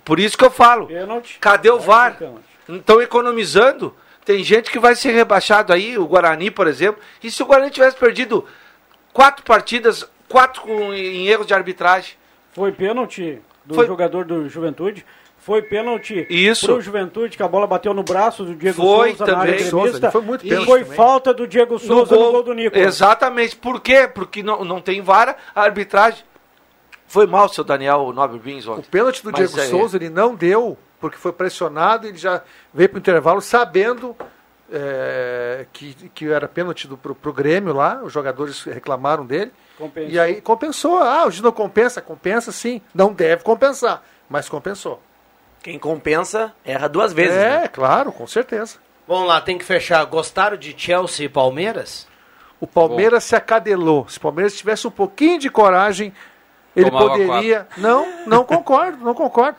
Por isso que eu falo. Pênalti. Cadê o VAR? pênalti. Estão economizando. Tem gente que vai ser rebaixado aí, o Guarani, por exemplo. E se o Guarani tivesse perdido quatro partidas, quatro com, em erros de arbitragem? Foi pênalti do Foi- jogador do Juventude. Foi pênalti Isso. pro Juventude, que a bola bateu no braço do Diego Foi Souza na área também. Souza, foi muito e foi também. falta do Diego Souza no gol, do Nicolas. Exatamente. Por quê? Porque não, não tem vara, a arbitragem. Foi mal, seu Daniel Nobre Bins O ontem. pênalti do Mas Diego é- Souza ele não deu, porque foi pressionado, ele já veio para o intervalo sabendo é, que, que era pênalti do, pro, pro Grêmio lá, os jogadores reclamaram dele. Compensou. E aí compensou. Ah, o não compensa? Compensa sim. Não deve compensar, mas compensou. Quem compensa erra duas vezes. é, né? claro, com certeza. Vamos lá, tem que fechar. Gostaram de Chelsea e Palmeiras? O Palmeiras se acadelou. Se o Palmeiras tivesse um pouquinho de coragem, ele Tomava poderia. Não, não concordo, não concordo.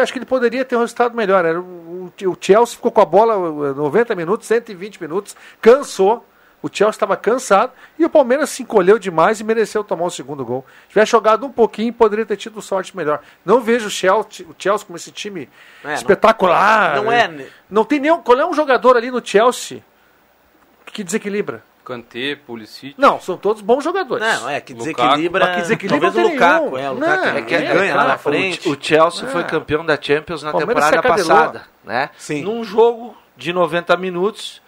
Acho que ele poderia ter um resultado melhor. O, Chelsea ficou com a bola uh, 90 minutos, 120 minutos, cansou. O Chelsea estava cansado e o Palmeiras se encolheu demais e mereceu tomar o segundo gol. Se tivesse jogado um pouquinho, poderia ter tido sorte melhor. Não vejo o Chelsea, o Chelsea como esse time É, não- espetacular. não é- Não tem nenhum. Qual é um jogador ali no Chelsea que desequilibra? Kanté, Pulisic. Não, são todos bons jogadores. Não, é que Lukaku. desequilibra. Mas que desequilibra talvez o não Lukaku, nenhum. é, o Não, Lukaku é ele que é, ganha lá na frente. O, Chelsea É. foi campeão da Champions na Palmeiras temporada passada, né? Sim. Num jogo de 90 minutos,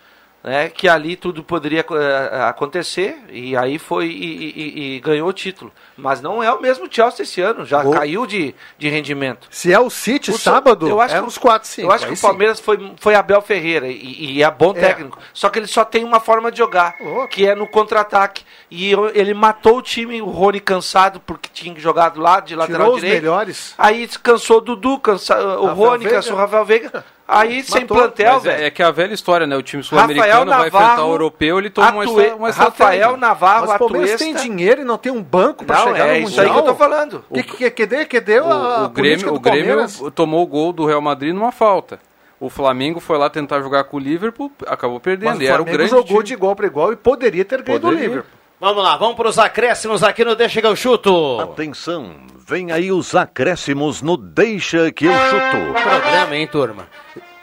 né, que ali tudo poderia eh, acontecer e aí foi e, e- e ganhou o título. Mas não é o mesmo Chelsea esse ano, já caiu de, de rendimento. Se é o City, O- sábado, eu acho é que- uns 4, 5. Eu acho que o Palmeiras foi, foi Abel Ferreira e, e é bom técnico. Só que ele só tem uma forma de jogar, que é no contra-ataque. E ele matou o time, o Rony cansado, porque tinha que jogar do lado de lateral Tirou os direito. melhores. Aí cansou o Dudu, cansa, o Rafael Rony, Veiga. cansou o Rafael Veiga. Aí sem Matou. plantel, Mas velho. é, é que a velha história, né? O time sul-americano vai enfrentar o europeu, ele toma uma, Atue- uma estratégia. Rafael Navarro, Mas o Palmeiras Atuesta. tem dinheiro e não tem um banco para Não, chegar é no isso Mundial. aí que eu tô falando. Que, que, que, deu, que deu O, a o Grêmio, do o Grêmio tomou o gol do Real Madrid numa falta. O Flamengo foi lá tentar jogar com o Liverpool, acabou perdendo. Mas o e era o Flamengo grande jogou time. de igual para igual e poderia ter ganho do. Liverpool. Vamos lá, vamos para os acréscimos aqui no Deixa que eu chuto. Atenção, vem aí os acréscimos no Deixa que eu chuto. Programa, hein, turma?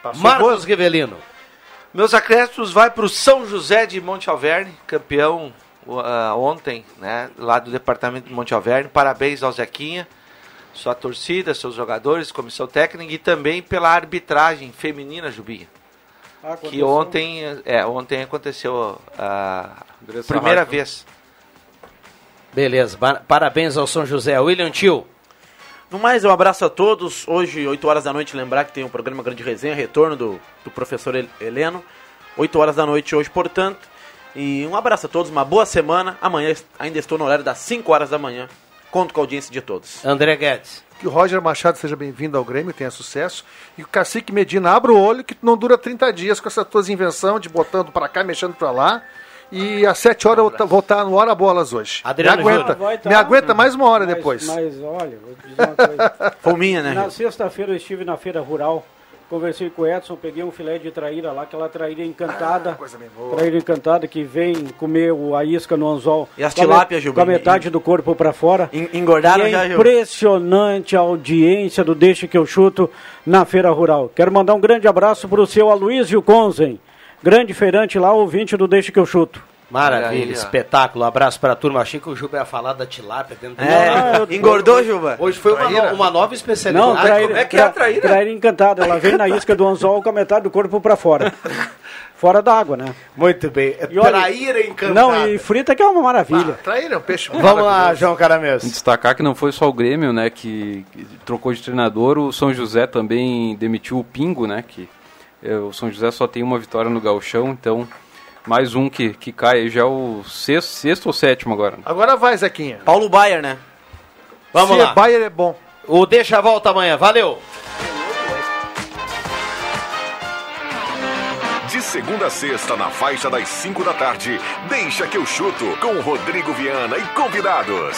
Passou Marcos. Rivelino. Meus acréscimos vai para o São José de Monte Alverne, campeão ah, ontem, né, lá do departamento de Monte Alverne. Parabéns ao Zequinha, sua torcida, seus jogadores, comissão técnica e também pela arbitragem feminina, Jubinha. Ah, Que ontem, é, ontem aconteceu a Andressa primeira Hartmann. vez. Beleza, parabéns ao São José. William Tio. No mais, um abraço a todos. Hoje, 8 horas da noite, lembrar que tem um programa Grande Resenha, retorno do, do professor Hel- Heleno. 8 horas da noite hoje, portanto. E um abraço a todos, uma boa semana. Amanhã ainda estou no horário das 5 horas da manhã. Conto com a audiência de todos. André Guedes. Que o Roger Machado seja bem-vindo ao Grêmio, tenha sucesso. E o Cacique Medina, abra o olho que não dura 30 dias com essas tuas invenções de botando para cá, mexendo para lá. E às 7 horas eu vou tá- vou estar no Hora Bolas hoje. Adriano me aguenta, Vai tá. me aguenta mais uma hora Mas- depois. Mas olha, vou te dizer uma coisa. Fominha, né? Na sexta-feira eu estive na feira rural, conversei com o Edson, peguei um filé de traíra lá, aquela traíra encantada. Ah, coisa bem boa. Traíra encantada que vem comer o, a isca no anzol. E as com a me- tilápias, Gilberto? Com a metade do corpo para fora. En- Engordaram E já, é Gil? impressionante a audiência do Deixa que eu chuto na feira rural. Quero mandar um grande abraço para o seu Aloysio Conzen, grande feirante lá, ouvinte do Deixa que eu chuto. Maravilha, aí, espetáculo. Abraço para a turma. Achei que o Juba ia falar da tilápia dentro do É, Ah, eu- engordou, Juba? Hoje foi uma, no- uma nova especialidade. Não, traíra, como é que é a traíra? traíra encantada. Ela vem na isca do anzol com a metade do corpo para fora. fora da água, né? Muito bem. E olha- Traíra encantada. Não, e frita que é uma maravilha. Traíra é um peixe Vamos lá. João Caramês. Destacar que não foi só o Grêmio, né, que, que trocou de treinador, o São José também demitiu o Pingo, né, que é, o São José só tem uma vitória no gauchão, então mais um que, que cai, já é o sexto, sexto ou sétimo agora. né? Agora vai, Zequinha. Paulo Baier, né? Vamos Se lá. é Bayer é bom. O Deixa a Volta amanhã. Valeu. De segunda a sexta, na faixa das 5 da tarde, deixa que eu chuto com Rodrigo Viana e convidados.